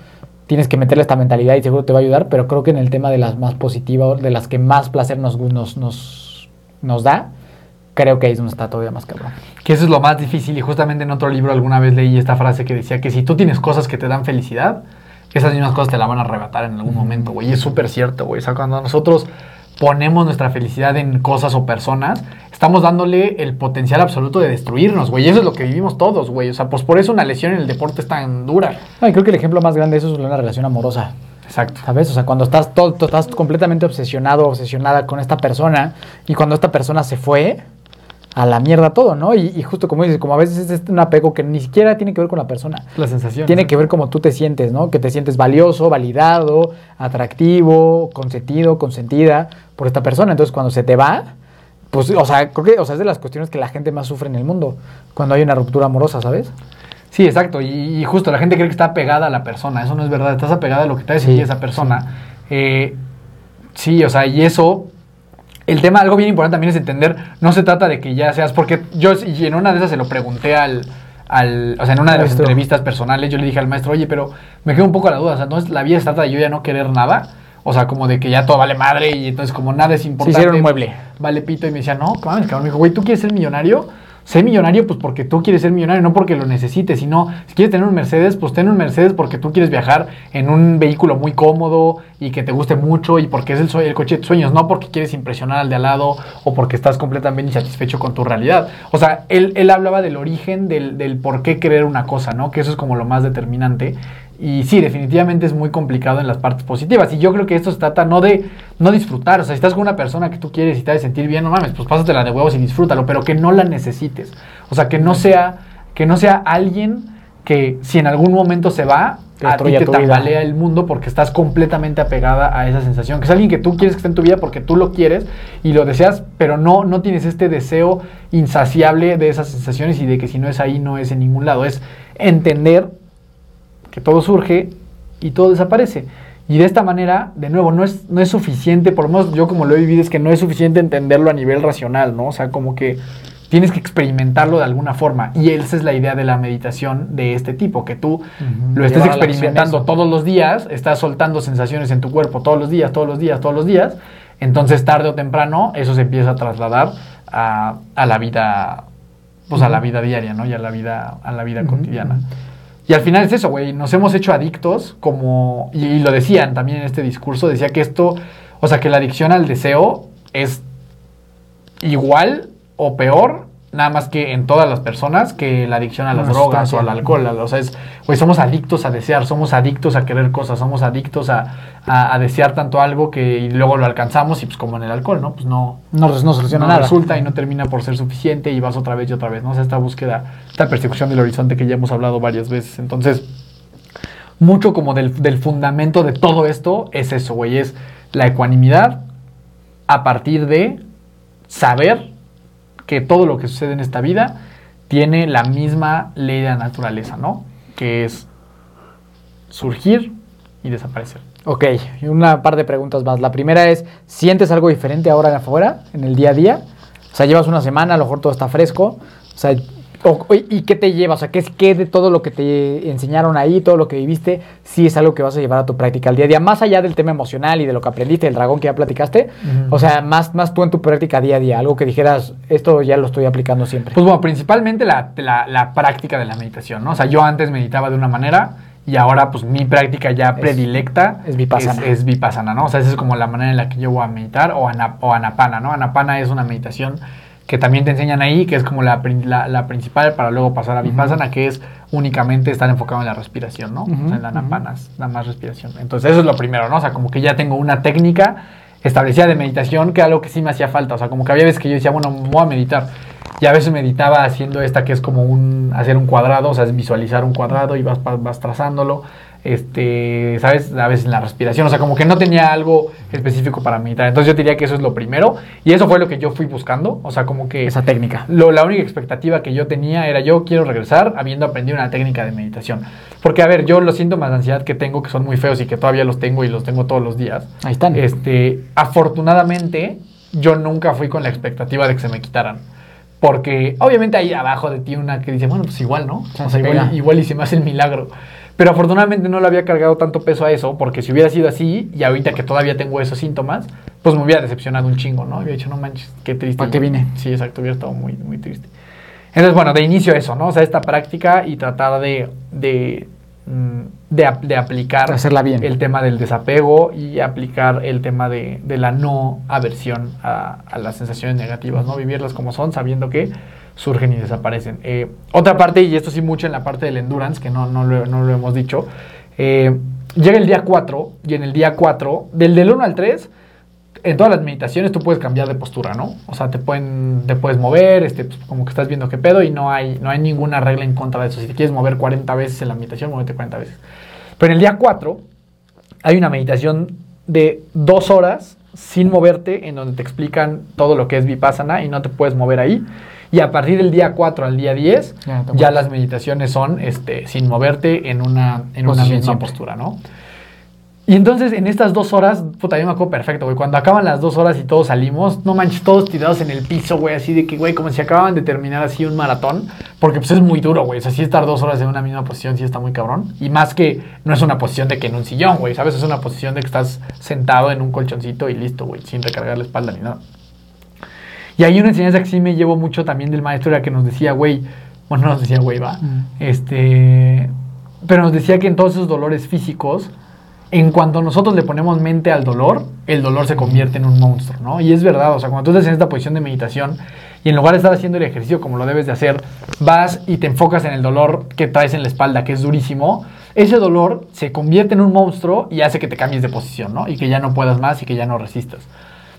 tienes que meterle esta mentalidad y seguro te va a ayudar, pero creo que en el tema de las más positivas, de las que más placer nos, nos, nos, nos da, creo que ahí es donde está todavía más cabrón. Que eso es lo más difícil y justamente en otro libro alguna vez leí esta frase que decía que si tú tienes cosas que te dan felicidad, esas mismas cosas te la van a arrebatar en algún momento, güey. Y es súper cierto, güey. O sea, cuando nosotros ponemos nuestra felicidad en cosas o personas, estamos dándole el potencial absoluto de destruirnos, güey. Y eso es lo que vivimos todos, güey. O sea, pues por eso una lesión en el deporte es tan dura. No, creo que el ejemplo más grande de eso es una relación amorosa. Exacto. ¿Sabes? O sea, cuando estás, todo, estás completamente obsesionado, obsesionada con esta persona y cuando esta persona se fue, a la mierda todo, ¿no? Y, justo como dices, como a veces es un apego que ni siquiera tiene que ver con la persona. La sensación. Tiene que ver cómo tú te sientes, ¿no? Que te sientes valioso, validado, atractivo, consentido, consentida por esta persona. Entonces, cuando se te va, pues, o sea, creo que, o sea, es de las cuestiones que la gente más sufre en el mundo, cuando hay una ruptura amorosa, ¿sabes? Sí, exacto. Y, justo la gente cree que está apegada a la persona. Eso no es verdad. Estás apegada a lo que te hace esa persona. Eh, sí, o sea, y eso el tema, algo bien importante también es entender, no se trata de que ya seas, porque yo y en una de esas se lo pregunté al, al o sea, en una de las Maestro. entrevistas personales, yo le dije al maestro, oye, pero me quedo un poco a la duda, o sea, entonces la vida se trata de yo ya no querer nada, o sea, como de que ya todo vale madre y entonces como nada es importante. hicieron un mueble. Vale pito y me decía, no, mames, cabrón, me dijo, güey, ¿tú quieres ser millonario? Sé millonario pues porque tú quieres ser millonario, no porque lo necesites, sino si quieres tener un Mercedes, pues ten un Mercedes porque tú quieres viajar en un vehículo muy cómodo y que te guste mucho y porque es el, coche de tus sueños, no porque quieres impresionar al de al lado o porque estás completamente insatisfecho con tu realidad. O sea, él, hablaba del origen del, del por qué querer una cosa, ¿no? Que eso es como lo más determinante. Y sí, definitivamente es muy complicado en las partes positivas. Y yo creo que esto se trata no de no disfrutar. O sea, si estás con una persona que tú quieres y te hace sentir bien, no mames, pues pásatela de huevos y disfrútalo, pero que no la necesites. O sea, que no sea, que no sea alguien que si en algún momento se va, a ti te vida. tambalea el mundo porque estás completamente apegada a esa sensación. Que es alguien que tú quieres que esté en tu vida porque tú lo quieres y lo deseas, pero no, no tienes este deseo insaciable de esas sensaciones y de que si no es ahí, no es en ningún lado. Es entender que todo surge y todo desaparece. Y de esta manera, de nuevo, no es, no es suficiente, por lo menos yo como lo he vivido, es que no es suficiente entenderlo a nivel racional, ¿no? O sea, como que tienes que experimentarlo de alguna forma. Y esa es la idea de la meditación de este tipo, que tú lo estés experimentando todos los días, estás soltando sensaciones en tu cuerpo todos los días, todos los días, todos los días. Entonces, tarde o temprano, eso se empieza a trasladar a, a la vida, pues a la vida diaria, ¿no? Y a la vida, a la vida cotidiana. Y al final es eso, güey. Nos hemos hecho adictos, como. Y, y lo decían también en este discurso. Decía que esto. O sea, que la adicción al deseo es igual o peor, nada más que en todas las personas, que la adicción a las drogas o al alcohol. O sea, es. Güey, somos adictos a desear, somos adictos a querer cosas, somos adictos a, a- a desear tanto algo que y luego lo alcanzamos y, pues, como en el alcohol, ¿no? Pues no No, no soluciona no nada. resulta y no termina por ser suficiente y vas otra vez y otra vez, ¿no? O sea, esta búsqueda, esta persecución del horizonte que ya hemos hablado varias veces. Entonces, mucho como del, del fundamento de todo esto es eso, güey, es la ecuanimidad a partir de saber que todo lo que sucede en esta vida tiene la misma ley de la naturaleza, ¿no? Que es surgir y desaparecer. Ok, y una par de preguntas más. La primera es, ¿sientes algo diferente ahora en afuera, en el día a día? O sea, llevas una semana, a lo mejor todo está fresco. O sea, o- ¿y qué te lleva? O sea, ¿qué es qué de todo lo que te enseñaron ahí, todo lo que viviste, sí es algo que vas a llevar a tu práctica al día a día? Más allá del tema emocional y de lo que aprendiste, del dragón que ya platicaste. Ujú. O sea, más, más tú en tu práctica día a día. Algo que dijeras, esto ya lo estoy aplicando siempre. Pues bueno, principalmente la, la- la práctica de la meditación, ¿no? O sea, yo antes meditaba de una manera y ahora pues mi práctica ya Es- predilecta es vipassana. Es, es vipassana, ¿no? O sea, esa es como la manera en la que yo voy a meditar o, ana- o anapana, ¿no? Anapana es una meditación que también te enseñan ahí, que es como la, la, la principal para luego pasar a vipassana, que es únicamente estar enfocado en la respiración, ¿no? Ujú, o sea, en la es nada más respiración. Entonces eso es lo primero, ¿no? O sea, como que ya tengo una técnica establecida de meditación, que era algo que sí me hacía falta. O sea, como que había veces que yo decía, bueno, voy a meditar. Y a veces meditaba haciendo esta que es como un hacer un cuadrado, o sea, es visualizar un cuadrado y vas, vas trazándolo. Este, ¿sabes? A veces en la respiración, o sea, como que no tenía algo específico para meditar. Entonces yo diría que eso es lo primero. Y eso fue lo que yo fui buscando. O sea, como que Esa técnica. lo, la única expectativa que yo tenía era yo quiero regresar habiendo aprendido una técnica de meditación. Porque, a ver, yo los síntomas de ansiedad que tengo, que son muy feos y que todavía los tengo y los tengo todos los días, Ahí están. este, afortunadamente, yo nunca fui con la expectativa de que se me quitaran. Porque obviamente hay abajo de ti una que dice, bueno, pues igual, ¿no? O sea, se igual, igual y se me hace el milagro. Pero afortunadamente no le había cargado tanto peso a eso, porque si hubiera sido así, y ahorita que todavía tengo esos síntomas, pues me hubiera decepcionado un chingo, ¿no? Hubiera dicho, no manches, qué triste. ¿Para qué vine? Sí, exacto, hubiera estado muy, muy triste. Entonces, bueno, de inicio eso, ¿no? O sea, esta práctica y tratar de, de, mm, de, ap- de aplicar Hacerla bien. el tema del desapego y aplicar el tema de, de la no aversión a, a las sensaciones negativas, ¿no? Vivirlas como son, sabiendo que surgen y desaparecen. Eh, otra parte, y esto sí mucho en la parte del endurance, que no, no, lo, no lo hemos dicho, eh, llega el día 4 y en el día 4, del del 1 al 3, en todas las meditaciones tú puedes cambiar de postura, ¿no? O sea, te pueden, te puedes mover, este, pues, como que estás viendo qué pedo y no hay, no hay ninguna regla en contra de eso. Si te quieres mover 40 veces en la meditación, muévete 40 veces. Pero en el día 4 hay una meditación de dos horas sin moverte, en donde te explican todo lo que es vipassana y no te puedes mover ahí. Y a partir del día 4 al día 10, Ya, las meditaciones son este, sin moverte en una, en una misma siempre. postura, ¿no? Y entonces en estas dos horas, puta, yo me acuerdo perfecto, güey. Cuando acaban las dos horas y todos salimos, no manches, todos tirados en el piso, güey, así de que, güey, como si acababan de terminar así un maratón. Porque pues es muy duro, güey. O sea, sí estar dos horas en una misma posición sí está muy cabrón. Y más que no es una posición de que en un sillón, güey, ¿sabes? Es una posición de que estás sentado en un colchoncito y listo, güey, sin recargar la espalda ni nada. Y hay una enseñanza que sí me llevo mucho también del maestro, era que nos decía, güey, bueno, no nos decía, güey, va, este, pero nos decía que en todos esos dolores físicos, en cuanto nosotros le ponemos mente al dolor, el dolor se convierte en un monstruo, ¿no? Y es verdad, o sea, cuando tú estás en esta posición de meditación y en lugar de estar haciendo el ejercicio como lo debes de hacer, vas y te enfocas en el dolor que traes en la espalda, que es durísimo, ese dolor se convierte en un monstruo y hace que te cambies de posición, ¿no? Y que ya no puedas más y que ya no resistas.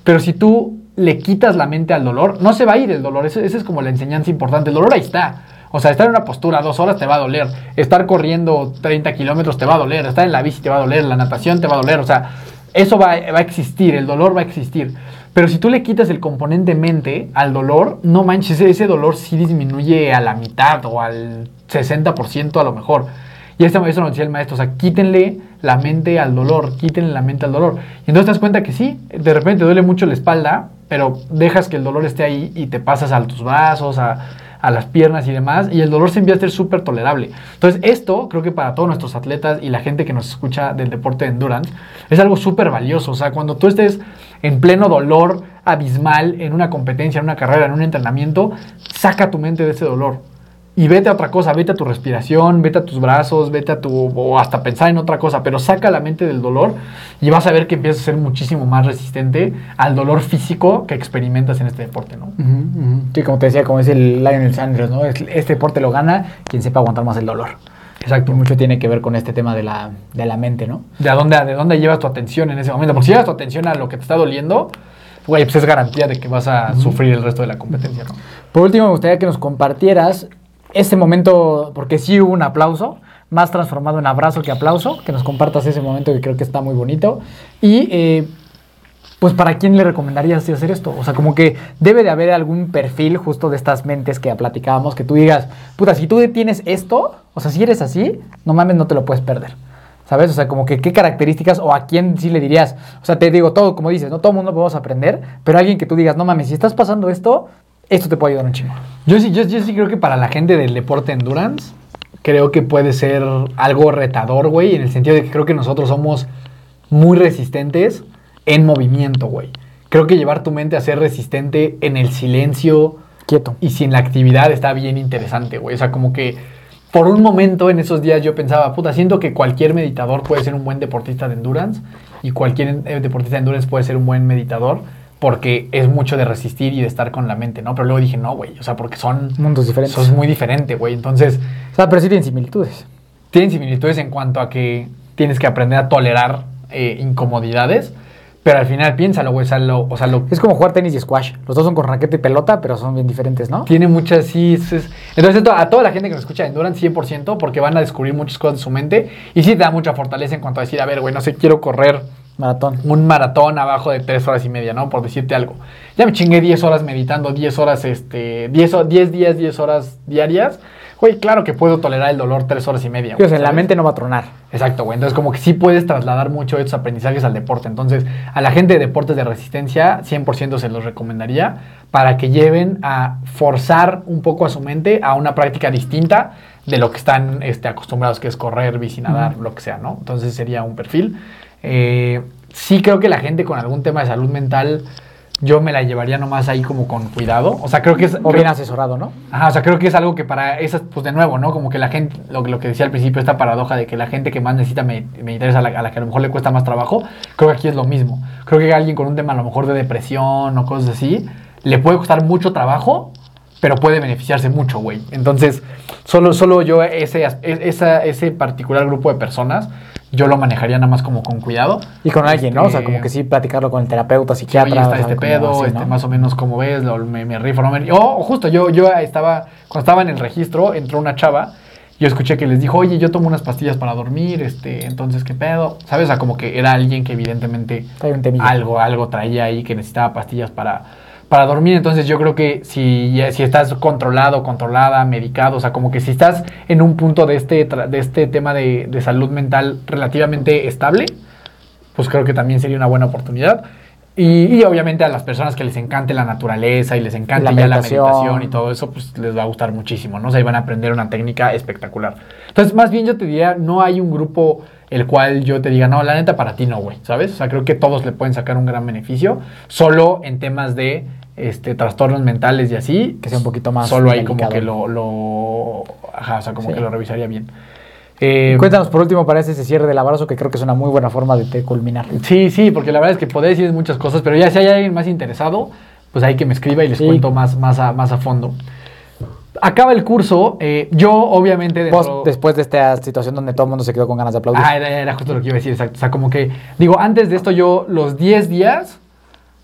Pero si tú le quitas la mente al dolor, no se va a ir el dolor, esa es como la enseñanza importante, el dolor ahí está. O sea, estar en una postura dos horas te va a doler. Estar corriendo 30 kilómetros te va a doler. Estar en la bici te va a doler. La natación te va a doler. O sea, eso va, va, a existir. El dolor va a existir. Pero si tú le quitas el componente mente al dolor, no manches, ese dolor sí disminuye a la mitad o al 60% a lo mejor. Y eso nos decía el maestro, o sea, quítenle la mente al dolor, quítenle la mente al dolor. Y entonces te das cuenta que sí, de repente te duele mucho la espalda, pero dejas que el dolor esté ahí y te pasas a tus brazos, a, a las piernas y demás, y el dolor se empieza a ser súper tolerable. Entonces, esto creo que para todos nuestros atletas y la gente que nos escucha del deporte de endurance, es algo súper valioso. O sea, cuando tú estés en pleno dolor abismal en una competencia, en una carrera, en un entrenamiento, saca tu mente de ese dolor y vete a otra cosa, vete a tu respiración, vete a tus brazos, vete a tu, o hasta pensar en otra cosa, pero saca la mente del dolor y vas a ver que empiezas a ser muchísimo más resistente al dolor físico que experimentas en este deporte, ¿no? Uh -huh. Sí, como te decía, como es el Lionel Sanders, ¿no? Este deporte lo gana quien sepa aguantar más el dolor. Exacto. Y mucho tiene que ver con este tema de la, de la mente, ¿no? De a dónde, de dónde llevas tu atención en ese momento. Porque si llevas tu atención a lo que te está doliendo, güey, pues es garantía de que vas a uh -huh. sufrir el resto de la competencia, ¿no? Por último, me gustaría que nos compartieras ese momento, porque sí hubo un aplauso, más transformado en abrazo que aplauso, que nos compartas ese momento que creo que está muy bonito. Y eh, pues para quién le recomendarías hacer esto? O sea, como que debe de haber algún perfil justo de estas mentes que platicábamos, que tú digas, puta, si tú tienes esto, o sea, si eres así, no mames, no te lo puedes perder. ¿Sabes? O sea, como que qué características o a quién sí le dirías. O sea, te digo todo, como dices, no todo mundo podemos aprender, pero alguien que tú digas, no mames, si estás pasando esto, esto te puede ayudar un chingo. Yo sí, yo, yo sí creo que para la gente del deporte endurance, creo que puede ser algo retador, güey, en el sentido de que creo que nosotros somos muy resistentes en movimiento, güey. Creo que llevar tu mente a ser resistente en el silencio. Quieto. Y sin la actividad está bien interesante, güey. O sea, como que por un momento en esos días yo pensaba, puta, siento que cualquier meditador puede ser un buen deportista de endurance y cualquier deportista de endurance puede ser un buen meditador porque es mucho de resistir y de estar con la mente, ¿no? Pero luego dije, no, güey, o sea, porque son... Mundos diferentes. Son muy diferentes, güey. Entonces... O sea, pero sí tienen similitudes. Tienen similitudes en cuanto a que tienes que aprender a tolerar eh, incomodidades, pero al final piénsalo, güey, o sea, lo, o sea, lo... Es como jugar tenis y squash. Los dos son con raqueta y pelota, pero son bien diferentes, ¿no? Tiene muchas, sí. Es, es... Entonces, a toda la gente que nos escucha Endurance, 100%, porque van a descubrir muchas cosas de su mente, y sí te da mucha fortaleza en cuanto a decir, a ver, güey, no sé, quiero correr Maratón. Un maratón abajo de 3 horas y media, ¿no? Por decirte algo. Ya me chingué 10 horas meditando, 10 horas, este, 10, 10 días, 10 horas diarias. Güey, claro que puedo tolerar el dolor 3 horas y media. Güey, o sea, la mente no va a tronar. Exacto, güey. Entonces, como que sí puedes trasladar mucho de estos aprendizajes al deporte. Entonces, a la gente de deportes de resistencia, 100% se los recomendaría para que lleven a forzar un poco a su mente a una práctica distinta de lo que están este, acostumbrados, que es correr, bici, nadar, uh -huh. lo que sea, ¿no? Entonces, sería un perfil. Eh, sí creo que la gente con algún tema de salud mental, yo me la llevaría nomás ahí como con cuidado. O sea, creo que es... O bien asesorado, ¿no? Ajá, o sea, creo que es algo que para esas, pues de nuevo, ¿no? Como que la gente, lo, lo que decía al principio, esta paradoja de que la gente que más necesita meditar es a la, a la, que a lo mejor le cuesta más trabajo, creo que aquí es lo mismo. Creo que alguien con un tema a lo mejor de depresión o cosas así, le puede costar mucho trabajo, pero puede beneficiarse mucho, güey. Entonces, solo, solo yo, ese, esa, ese particular grupo de personas, yo lo manejaría nada más como con cuidado. Y con alguien, este, ¿no? O sea, como que sí platicarlo con el terapeuta, psiquiatra. Sí, está este pedo, así, este, ¿no? más o menos como ves, lo, me, me rifo, no me O oh, justo, yo, yo estaba, cuando estaba en el registro, entró una chava, yo escuché que les dijo, oye, yo tomo unas pastillas para dormir, este, entonces, ¿qué pedo? ¿Sabes? O sea, como que era alguien que evidentemente algo, algo traía ahí que necesitaba pastillas para para dormir. Entonces yo creo que si, si estás controlado, controlada, medicado, o sea, como que si estás en un punto de este, de este tema de, de salud mental relativamente estable, pues creo que también sería una buena oportunidad. Y, y obviamente a las personas que les encante la naturaleza y les encante La ya la meditación. meditación y todo eso, pues les va a gustar muchísimo, ¿no? O sea, ahí van a aprender una técnica espectacular. Entonces, más bien yo te diría, no hay un grupo el cual yo te diga, no, la neta para ti no, güey, ¿sabes? O sea, creo que todos le pueden sacar un gran beneficio, solo en temas de este, trastornos mentales y así. Que sea un poquito más Solo ahí como que lo, lo, ajá, o sea, como Sí. que lo revisaría bien. Eh, Cuéntanos por último para ese cierre del abrazo que creo que es una muy buena forma de, de culminar. Sí, sí, porque la verdad es que podría decir muchas cosas, pero ya si hay alguien más interesado, pues hay que me escriba y les Sí. cuento más, más, a, más a fondo. Acaba el curso, eh, yo obviamente... Dentro- después de esta situación donde todo el mundo se quedó con ganas de aplaudir. Ah, era, era justo lo que iba a decir, exacto. O sea, como que, digo, antes de esto yo, los 10 días,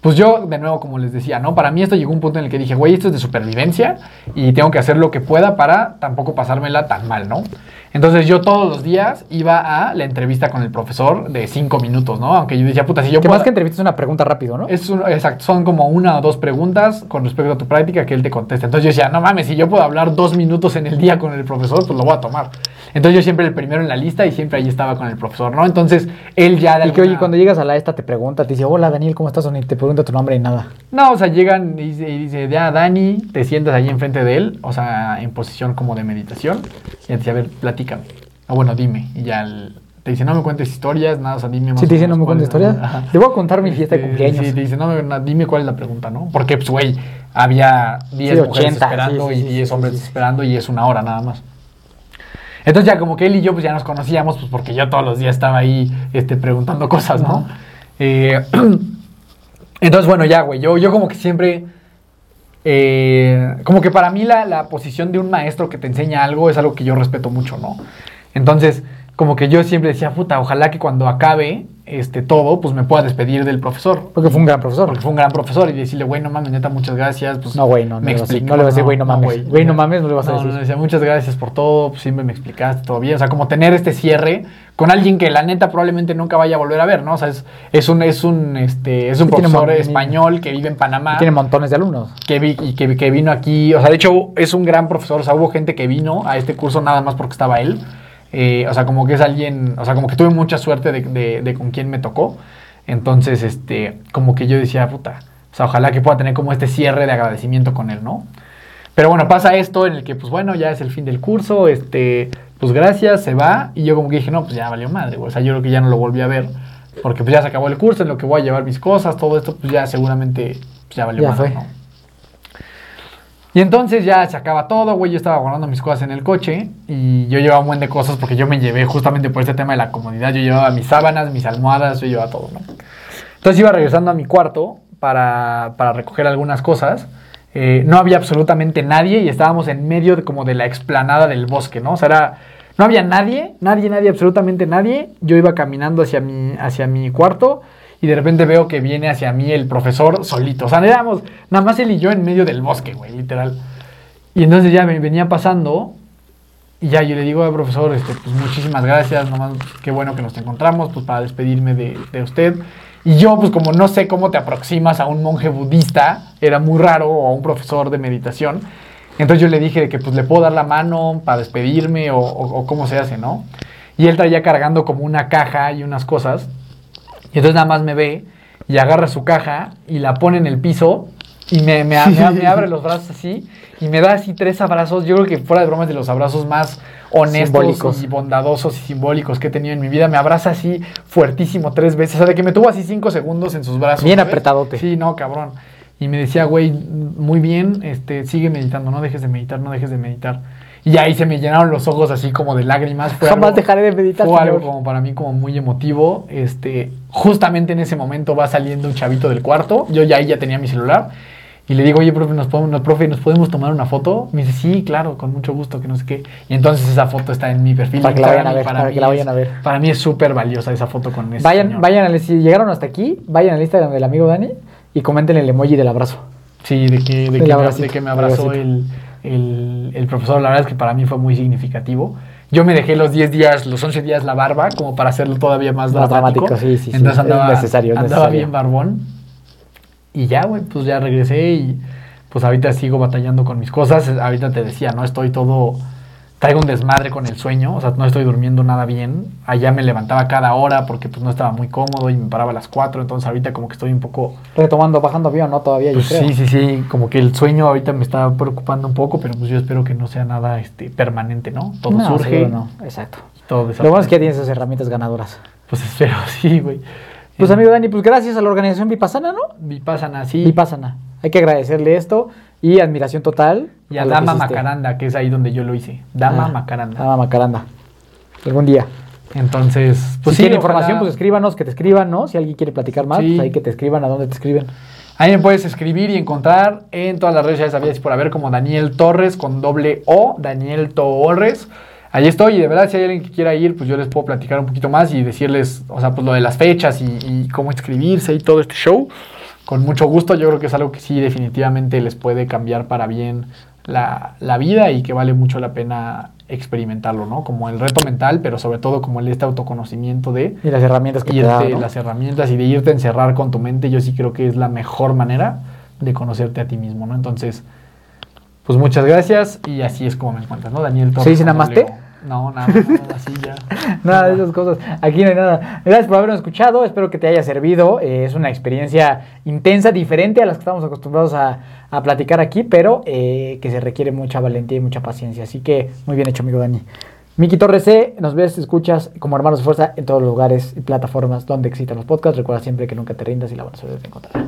pues yo, de nuevo, como les decía, ¿no? Para mí esto llegó a un punto en el que dije, güey, esto es de supervivencia y tengo que hacer lo que pueda para tampoco pasármela tan mal, ¿no? Entonces yo todos los días iba a la entrevista con el profesor de 5 minutos, ¿no? Aunque yo decía, puta, si yo que puedo... más que entrevista es una pregunta rápido, ¿no? Es un- exacto, son como una o dos preguntas con respecto a tu práctica que él te contesta. Entonces yo decía, no mames, si yo puedo hablar dos minutos en el día con el profesor, pues lo voy a tomar. Entonces yo siempre el primero en la lista y siempre ahí estaba con el profesor, ¿no? Entonces él ya... de y que oye, cuando llegas a la esta te pregunta, te dice, hola Daniel, ¿cómo estás? Ni te pregunta tu nombre y nada. No, o sea, llegan y dice, y dice, ya, Dani, te sientas ahí enfrente de él, o sea, en posición como de meditación, y te dice, a ver, platícame. O bueno, dime. Y ya el- te dice, no me cuentes historias, nada, o sea, dime más Si te dice, no me cuentes historias, te voy a contar mi fiesta de Este, cumpleaños. Sí, te dice, no, dime cuál es la pregunta, ¿no? Porque, pues, güey, había 10 Sí, mujeres 80, esperando sí, sí, y sí, 10 sí, hombres sí, sí. esperando y es una hora nada más. Entonces ya como que él y yo pues ya nos conocíamos, pues porque yo todos los días estaba ahí este, preguntando cosas, ¿no? Eh, entonces bueno, ya, güey, yo, yo como que siempre... eh, como que para mí la, la posición de un maestro que te enseña algo es algo que yo respeto mucho, ¿no? Entonces, como que yo siempre decía, puta, ojalá que cuando acabe este, todo, pues me pueda despedir del profesor. Porque fue un gran profesor. Porque fue un gran profesor y decirle, güey, no mames, neta, muchas gracias. Pues, No, güey, no, no me explicó, no le vas a decir, güey, no mames. Güey, no mames, no le vas a No, decir. no, decía, muchas gracias por todo, pues, siempre me explicaste todo bien. O sea, como tener este cierre con alguien que la neta probablemente nunca vaya a volver a ver, ¿no? O sea, es, es un, es un, este, es un profesor mon- español que vive en Panamá. Tiene montones de alumnos. que, vi- y que, que vino aquí, o sea, de hecho es un gran profesor, o sea, hubo gente que vino a este curso nada más porque estaba él, Eh, o sea, como que es alguien, o sea, como que tuve mucha suerte de, de- de con quién me tocó, entonces, este, como que yo decía, puta, o sea, ojalá que pueda tener como este cierre de agradecimiento con él, ¿no? Pero bueno, pasa esto en el que, pues bueno, ya es el fin del curso, este, pues gracias, se va, y yo como que dije, no, pues ya valió madre, güey, o sea, yo creo que ya no lo volví a ver, porque pues ya se acabó el curso, en lo que voy a llevar mis cosas, todo esto, pues ya seguramente, pues ya valió Ya madre, fue. ¿no? Y entonces ya se acaba todo, güey. Yo estaba guardando mis cosas en el coche y yo llevaba un buen de cosas porque yo me llevé justamente por este tema de la comodidad. Yo llevaba mis sábanas, mis almohadas, yo llevaba todo, ¿no? Entonces iba regresando a mi cuarto para, para recoger algunas cosas. Eh, no había absolutamente nadie y estábamos en medio de, como de la explanada del bosque, ¿no? O sea, no había nadie, nadie, nadie, absolutamente nadie. Yo iba caminando hacia mi, hacia mi cuarto y de repente veo que viene hacia mí el profesor solito. O sea, éramos nada más él y yo en medio del bosque, güey, literal. Y entonces ya me venía pasando y ya yo le digo al profesor, este, pues muchísimas gracias, nomás qué bueno que nos encontramos, pues para despedirme de, de usted. Y yo, pues como no sé cómo te aproximas a un monje budista, era muy raro, o a un profesor de meditación. Entonces yo le dije que pues le puedo dar la mano para despedirme o- o cómo se hace, ¿no? Y él traía cargando como una caja y unas cosas. Y entonces nada más me ve y agarra su caja y la pone en el piso y me, me- me- me abre los brazos así y me da así tres abrazos. Yo creo que fuera de bromas de los abrazos más honestos Simbólicos. y bondadosos y simbólicos que he tenido en mi vida. Me abraza así fuertísimo tres veces. O sea, de que me tuvo así cinco segundos en sus brazos. Bien apretadote. Sí, no, cabrón. Y me decía, güey, muy bien, este, sigue meditando, no dejes de meditar, no dejes de meditar. Y ahí se me llenaron los ojos así como de lágrimas. Fue Jamás algo- dejaré de meditar, Fue algo como para mí como muy emotivo. Este, justamente en ese momento va saliendo un chavito del cuarto. Yo ya ahí ya tenía mi celular. Y le digo, oye, profe, ¿nos podemos, profe, ¿nos podemos tomar una foto? Me dice, sí, claro, con mucho gusto, que no sé qué. Y entonces esa foto está en mi perfil. Para de que la vayan a ver, para mí que la vayan es- a ver. Para mí es súper valiosa esa foto con ese Vayan, señor. vayan al, si llegaron hasta aquí, vayan al Instagram del amigo Dani y comenten el emoji del abrazo. Sí, de que, de Del que, me, de que me abrazó el, el, el profesor. La verdad es que para mí fue muy significativo. Yo me dejé los 10 días, los 11 días la barba, como para hacerlo todavía más, Más dramático. dramático, sí, sí. Entonces Es andaba, necesario, andaba necesario. bien barbón. Y ya, güey, pues ya regresé y pues ahorita sigo batallando con mis cosas. Ahorita te decía, ¿no? Estoy todo traigo un desmadre con el sueño, o sea, no estoy durmiendo nada bien. Allá me levantaba cada hora porque pues no estaba muy cómodo y me paraba a las 4, entonces ahorita como que estoy un poco... Retomando, bajando avión, ¿no? Todavía, Pues yo creo. sí, sí, sí, como que el sueño ahorita me está preocupando un poco, pero pues yo espero que no sea nada este, permanente, ¿no? Todo No, surge, no, exacto. todo Lo bueno es que ya tienes esas herramientas ganadoras. Pues espero, sí, güey. Pues Eh, amigo Dani, pues gracias a la organización Vipassana, ¿no? Vipassana, sí. Vipassana. Hay que agradecerle esto y admiración total. Y a Dama. Macaranda, que es ahí donde yo lo hice. Dama Ah, Macaranda. Dama Macaranda. Algún día. Entonces, Pues si sí, tiene ojalá- información, pues escríbanos, que te escriban, ¿no? Si alguien quiere platicar más, Sí. pues ahí que te escriban, ¿a dónde te escriben? Ahí me puedes escribir y encontrar en todas las redes sociales habidas por haber como Daniel Torres con doble O, Daniel Torres. Ahí estoy y de verdad si hay alguien que quiera ir, pues yo les puedo platicar un poquito más y decirles, o sea, pues lo de las fechas y, y cómo inscribirse y todo este show. Con mucho gusto, yo creo que es algo que sí definitivamente les puede cambiar para bien la, la vida y que vale mucho la pena experimentarlo, ¿no? Como el reto mental, pero sobre todo como el este autoconocimiento de Y las herramientas que te irte, ¿no? las herramientas y de irte a encerrar con tu mente, yo sí creo que es la mejor manera de conocerte a ti mismo, ¿no? Entonces, pues muchas gracias y así es como me encuentras, ¿no? Daniel Torres. ¿Se dice con namaste? No, nada, nada, así ya. Nada de esas cosas. Aquí no hay nada. Gracias por habernos escuchado. Espero que te haya servido. Eh, es una experiencia intensa, diferente a las que estamos acostumbrados a, a platicar aquí, pero eh, que se requiere mucha valentía y mucha paciencia. Así que muy bien hecho, amigo Dani. Miki Torres C, nos ves, escuchas como hermanos de fuerza en todos los lugares y plataformas donde existan los podcasts. Recuerda siempre que nunca te rindas y la buena suerte te encontrará.